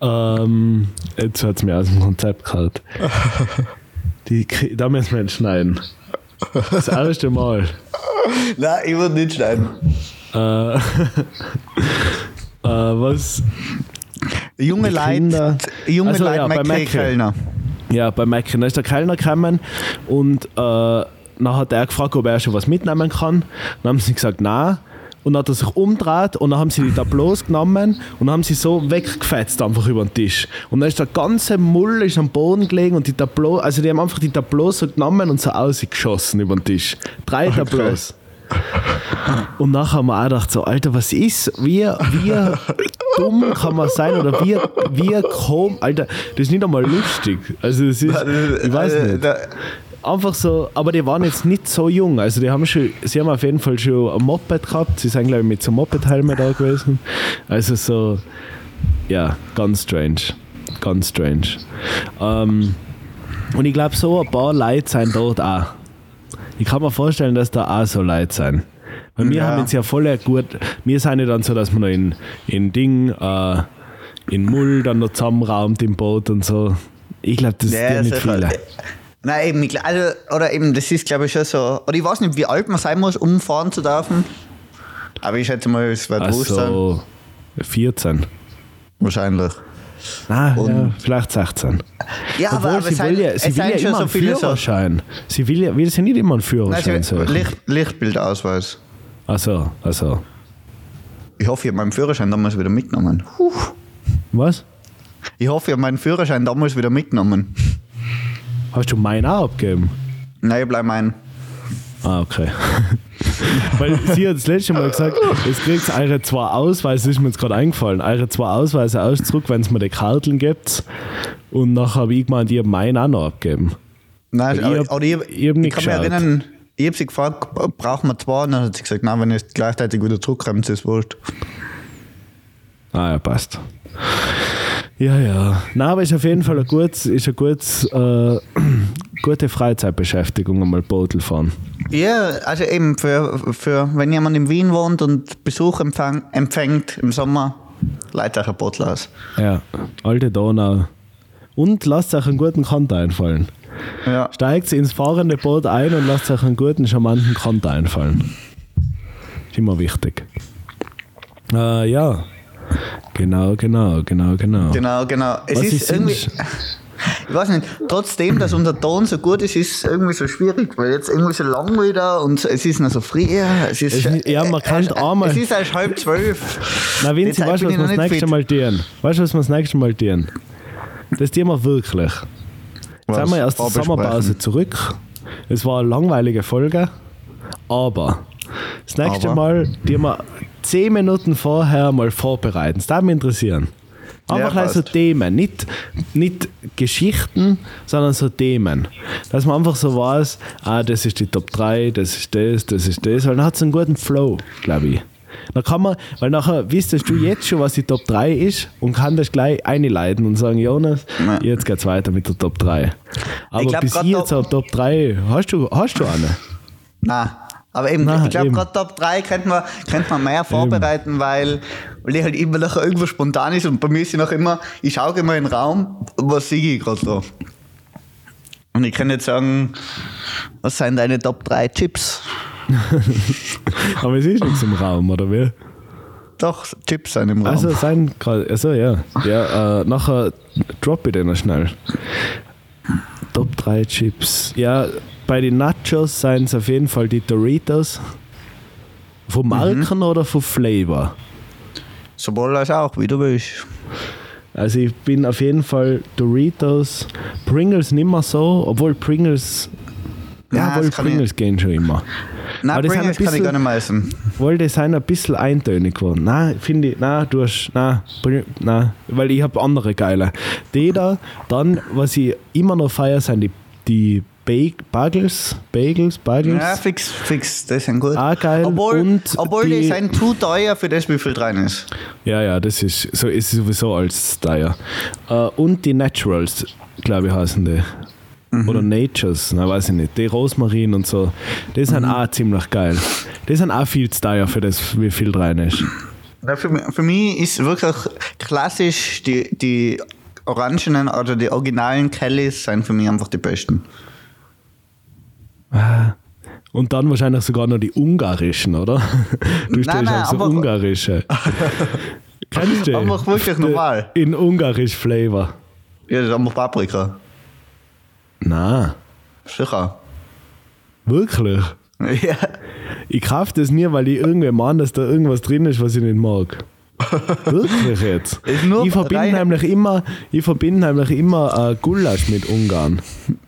Ähm, jetzt hat es mir aus dem Konzept gehauen. Die, da müssen wir jetzt schneiden. Das erste Mal. Nein, ich würde nicht schneiden. Äh, äh, was? Junge Leute, junge Also, Leute, ja, bei Mackey Mackey. Kellner. Ja, bei Macken. Da ist der Kellner gekommen und äh, dann hat er gefragt, ob er schon was mitnehmen kann. Dann haben sie gesagt, nein. Und dann hat er sich umgedreht und dann haben sie die Tableaus genommen und haben sie so weggefetzt einfach über den Tisch. Und dann ist der ganze Mull ist am Boden gelegen und die Tableaus, also die haben einfach die Tableaus so genommen und so ausgeschossen über den Tisch. Drei Tableaus. Und nachher haben wir auch gedacht, so, Alter, was ist? Wie, wie dumm kann man sein oder wie, wie komisch? Alter, das ist nicht einmal lustig. Also, das ist, ich weiß Äh, nicht. Einfach so, aber die waren jetzt nicht so jung. Also, die haben schon, sie haben auf jeden Fall schon ein Moped gehabt. Sie sind, glaube ich, mit so Moped-Helmen da gewesen. Also, so, ja, ganz strange. Ganz strange. Ähm, und ich glaube, so ein paar Leute sind dort auch. Ich kann mir vorstellen, dass da auch so Leute sind. Weil wir Ja. haben jetzt ja voll gut, wir sind ja dann so, dass man noch in, in Ding, äh, in Mull dann noch zusammenraumt im Boot und so. Ich glaube, das Ja, ist ja nicht viele. Nein, eben, ich, also, oder eben, das ist, glaube ich, schon so. Oder ich weiß nicht, wie alt man sein muss, um fahren zu dürfen. Aber ich schätze mal, es wird wurscht sein. so. 14. Wahrscheinlich. Ah, Und- ja, vielleicht 16. Ja, Obwohl, aber, aber sie will ja, sie will ja immer so einen. Führerschein. Sie will ja, will sie nicht immer einen Führerschein Nein. Licht, Lichtbildausweis. Achso, also. Ich hoffe, ich habe meinen Führerschein damals wieder mitgenommen. Was? Ich hoffe, ich habe meinen Führerschein damals wieder mitgenommen. Hast du meinen auch abgegeben? Nein, ich bleibe mein. Ah, okay. Weil sie hat das letzte Mal gesagt, es kriegt eure zwei Ausweise, ist mir jetzt gerade eingefallen, eure zwei Ausweise aus zurück, wenn es mir die Karteln gibt. Und nachher habe ich gemeint, ich habe meinen auch noch abgegeben. Nein, Ich hab- ich, ich ich, hab nicht kann mich erinnern, ich habe sie gefragt, brauchen wir zwei? Und dann hat sie gesagt, nein, wenn ihr es gleichzeitig wieder zurückkommt, ist es wurscht. Ah ja, passt. Ja, ja. Nein, aber ist auf jeden Fall ein gutes, ist eine gutes, äh, gute Freizeitbeschäftigung, einmal Bootel fahren. Ja, also eben für, für wenn jemand in Wien wohnt und Besuch empfang, empfängt im Sommer, leitet euch ein Bottle aus. Ja, alte Donau. Und lasst euch einen guten Konter einfallen. Ja. Steigt ins fahrende Boot ein und lasst euch einen guten, charmanten Konter einfallen. Ist immer wichtig. Äh, ja. Genau, genau, genau, genau. Genau, genau. Es Was ist, irgendwie. Ich weiß nicht, trotzdem, dass unser Ton so gut ist, ist es irgendwie so schwierig, weil jetzt irgendwie so lang wieder und es ist noch so früh. Es ist, Es ist- ja, man kann es, einmal- Es ist erst halb zwölf. Na, Vinzi, weißt du, was wir das nächste. Mal tun? Weißt du, was wir das nächste Mal tun? Das tun wir wirklich. Jetzt sind wir aus der. Sommerpause zurück. Es war eine langweilige Folge, aber das nächste Aber? Mal tun wir 10 Minuten vorher mal vorbereiten. Das würde mich interessieren. Einfach Ja, so. Themen, nicht, nicht Geschichten, sondern so Themen. Dass man einfach so weiß, ah, das ist die Top 3, das ist das, das ist das, weil dann hat es einen guten Flow, glaube ich. Dann kann man, weil nachher wüsstest du jetzt schon, was die Top 3 ist und kann das gleich einleiten und sagen, Jonas, Ja. jetzt geht's weiter mit der Top 3. Aber glaub, bis jetzt auf Top 3, hast du, hast du eine? Nein. Aber eben, Nein, ich glaube, eben. gerade Top 3 könnte man, könnte man mehr vorbereiten, weil, weil die halt immer nachher irgendwo spontan ist und bei mir ist sie noch immer, ich schaue immer in den Raum, was sehe ich gerade da? Und ich kann jetzt sagen, was sind deine Top 3 Chips? Aber es ist nichts im Raum, oder wie? Doch, Chips sind im Raum. Also sein gerade, also ja. Ja, äh, nachher drop ich den noch schnell. Top 3 Chips. Ja, bei den Nachos seien es auf jeden Fall die Doritos. Von Marken oder von Flavor? Sowohl als auch, wie du willst. Also ich bin auf jeden Fall Doritos, Pringles nicht mehr so, obwohl Pringles, ja, wohl kann ich- Pringles gehen schon immer. Nein, Aber Pringles ein kann ich bisschen- gar nicht mehr essen. Weil die sind ein bisschen eintönig geworden. Nein, finde ich, nein, du hast, nein, nein, weil ich habe andere geile. Die da, dann, was ich immer noch feiere, sind die, die Bagels, Bagels, Bagels. Ja, fix, fix, das sind gut. Ah, geil. Obwohl, Und obwohl die, die- sind zu teuer für das, wie viel drin ist. Ja, ja, das ist so ist sowieso als Style. Äh, und die Naturals, glaube ich, heißen die. Mhm. Oder Natures, na weiß ich nicht. Die Rosmarin und so. Die Mhm. sind auch ziemlich geil. Die sind auch viel zu teuer für das, wie viel drin ist. Ja, für, mich- für mich ist wirklich klassisch, die, die orangenen oder die originalen Kellys sind für mich einfach die besten. Und dann wahrscheinlich sogar noch die ungarischen, oder? Du stehst nein, auf so aber- ungarische. Kennst du? Einfach wirklich normal. In ungarisch Flavor. Ja, das ist einfach Paprika. Na, Sicher. wirklich? Ja. Ich kaufe das nie, weil ich irgendwie meine, dass da irgendwas drin ist, was ich nicht mag. Wirklich jetzt. Ich verbinde nämlich immer, ich verbinde nämlich immer äh, Gulasch mit Ungarn.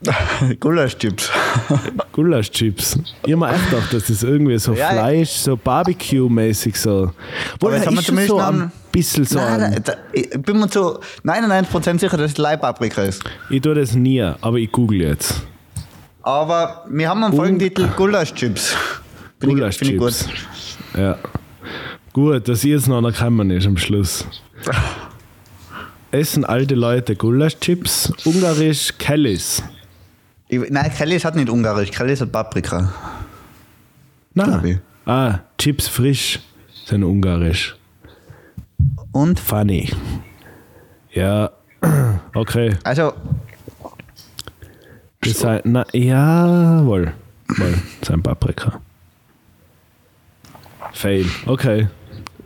Gulaschchips. Gulaschchips. Ich habe mir echt gedacht, dass das irgendwie so Ja. Fleisch, so Barbecue-mäßig so. Wir ist schon so ein bisschen so Nein, ein, da, da, ich bin mir zu 99% sicher, dass es Leibpaprika ist. Ich tue das nie, aber ich google jetzt. Aber wir haben einen Folgentitel Gulaschchips. Finde finde ich Gulaschchips. gut. Ja. Gut, dass ihr es noch erkennen ist am Schluss. Essen alte Leute Gulaschchips, ungarisch Kellys. Ich, nein, Kellys hat nicht ungarisch, Kellys hat Paprika. Nein. Ah, Chips frisch sind ungarisch. Und? Funny. Ja, okay. Also, Das sei, na, jawohl. Mal, sein Paprika. Fail. Okay.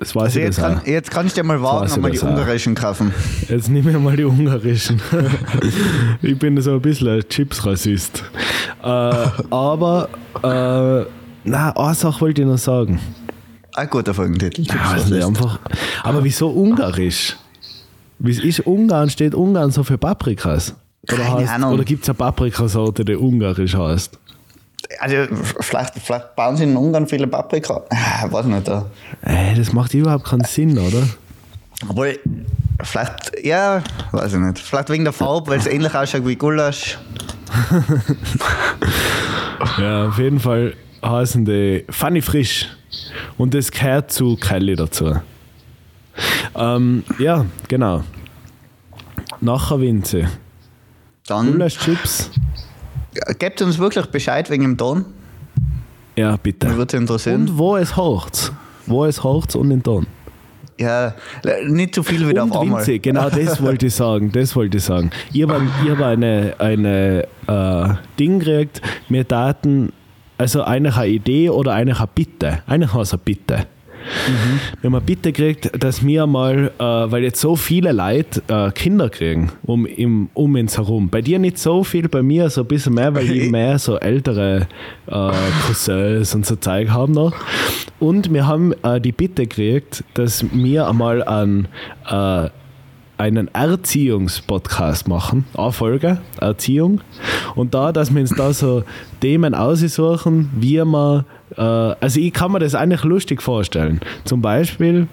Das weiß Also ich jetzt, das kann, jetzt kann ich dir mal ich und mal die das auch. ungarischen kaufen. Jetzt nehme ich mal die ungarischen. ich bin so ein bisschen ein Chips-Rassist. Äh, aber, äh, na, eine Sache wollte ich noch sagen. Ein guter Folgentitel. Ja, nicht, einfach, aber wieso ungarisch? Wie ist Ungarn? Steht Ungarn so für Paprikas? Oder, heißt- oder gibt es eine Paprikasorte, die ungarisch heißt? Also, vielleicht, vielleicht bauen sie in Ungarn viele Paprika. Ah, weiß nicht. Da. Ey, das macht überhaupt keinen Sinn, oder? Obwohl, vielleicht, ja, weiß ich nicht. Vielleicht wegen der Farbe, weil es ähnlich ausschaut wie Gulasch. Ja, auf jeden Fall heißen die Funny Frisch. Und das gehört zu Kelly dazu. Ähm, ja, genau. Nachher Winze. Dann Gulasch-Chips. Gebt uns wirklich Bescheid wegen dem Ton. Ja, bitte. Mich würde interessieren. Und wo es hocht. Wo es hocht und in Ton. Ja, nicht zu viel wieder und auf einmal. Winze, genau das wollte ich sagen. Das wollte ich sagen. Ich habe hab eine, eine äh, Ding gekriegt, mir Daten, also eine Idee oder eine Bitte. Eine Bitte. Wir haben eine Bitte gekriegt, dass wir mal, äh, weil jetzt so viele Leute äh, Kinder kriegen um, im, um uns herum. Bei dir nicht so viel, bei mir so ein bisschen mehr, weil ich mehr so ältere äh, Cousins und so Zeug haben noch. Und wir haben äh, die Bitte gekriegt, dass wir einmal an äh, einen Erziehungspodcast machen, eine Folge, Erziehung. Und da, dass wir uns da so Themen aussuchen, wie man, äh, also ich kann mir das eigentlich lustig vorstellen. Zum Beispiel,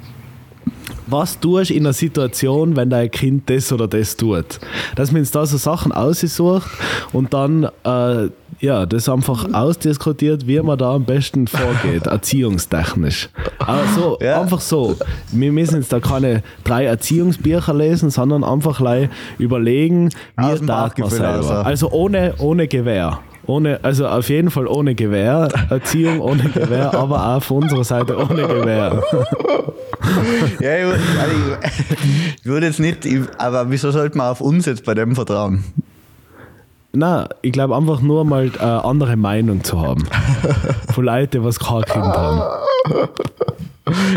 was tust du in einer Situation, wenn dein Kind das oder das tut? Dass man uns da so Sachen aussucht und dann äh, ja, das einfach ausdiskutiert, wie man da am besten vorgeht, erziehungstechnisch. Also Ja. einfach so. Wir müssen jetzt da keine drei Erziehungsbücher lesen, sondern einfach überlegen, wie tat man selber. Also ohne, ohne Gewehr. Ohne, also auf jeden Fall ohne Gewehr, Erziehung ohne Gewehr, aber auch von unserer Seite ohne Gewehr. Ja, ich, also ich, ich würde jetzt nicht, ich, aber wieso sollte man auf uns jetzt bei dem vertrauen? Na, ich glaube einfach nur mal eine andere Meinung zu haben. Von Leuten, was kein Kind haben.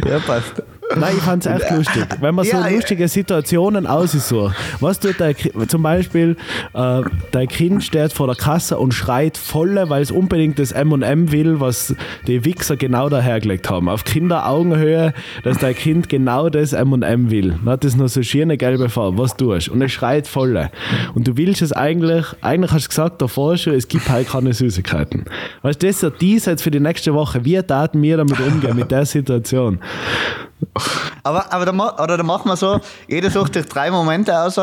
Ja, passt. Nein, ich fand es echt lustig. Wenn man so Ja, ja. lustige Situationen aussucht. Was tut dein Ki- zum Beispiel, äh, dein Kind steht vor der Kasse und schreit volle, weil es unbedingt das M&M will, was die Wichser genau dahergelegt haben. Auf Kinderaugenhöhe, dass dein Kind genau das M&M will. Dann hat das nur so schöne gelbe Farbe. Was tust du? Und es schreit volle. Und du willst es eigentlich, eigentlich hast du gesagt davor schon, es gibt halt keine Süßigkeiten. Weißt du, das ist dies jetzt für die nächste Woche. Wie taten wir damit umgehen, mit der Situation? Aber, aber da, oder da machen wir so, jeder sucht sich drei Momente aus.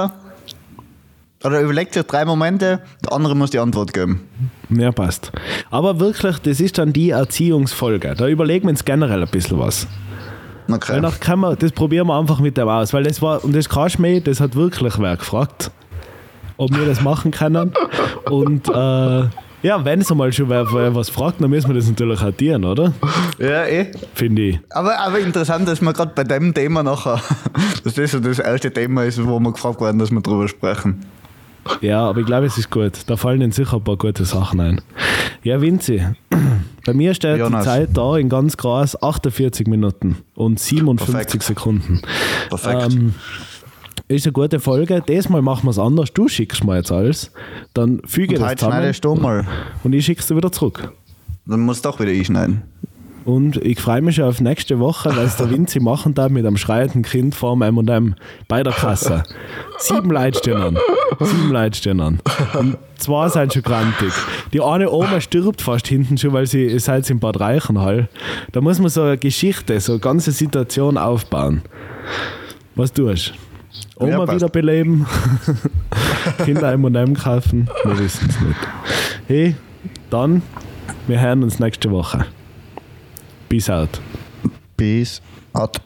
Oder überlegt sich drei Momente, der andere muss die Antwort geben. Ja, passt. Aber wirklich, das ist dann die Erziehungsfolge. Da überlegen wir uns generell ein bisschen was. Weil Okay. nach kann man, das probieren wir einfach mit dem aus. Weil das war, und das kannst du mir, das hat wirklich wer gefragt, ob wir das machen können. Und äh, ja, wenn es einmal schon wer, wer was fragt, dann müssen wir das natürlich addieren, oder? Ja, eh. Finde ich. Aber, aber interessant, dass wir gerade bei dem Thema nachher, dass das so das erste Thema ist, wo wir gefragt werden, dass wir drüber sprechen. Ja, aber ich glaube, es ist gut. Da fallen Ihnen sicher ein paar gute Sachen ein. Ja, Vinzi, bei mir steht Jonas. die Zeit da in ganz groß 48 Minuten und 57 Perfekt. Sekunden. Perfekt. Ähm, ist eine gute Folge. Diesmal machen wir es anders. Du schickst mir jetzt alles. Dann füge ich Und das schneidest zusammen du mal. und ich schicke es dir wieder zurück. Dann muss doch wieder einschneiden. Und ich freue mich schon auf nächste Woche, weil es der Vinzi machen darf mit einem schreienden Kind vorm M&M bei der Kasse. Sieben Leute stehen an. Sieben Leute stehen an. Und zwei sind schon grantig. Die eine Oma stirbt fast hinten schon, weil sie ihr seid in Bad Reichenhall. Da muss man so eine Geschichte, so eine ganze Situation aufbauen. Was tust du? Ja, Oma passt. wiederbeleben, Kinder M&M kaufen, wir wissen es nicht. Hey, dann, wir hören uns nächste Woche. Peace out. Peace out.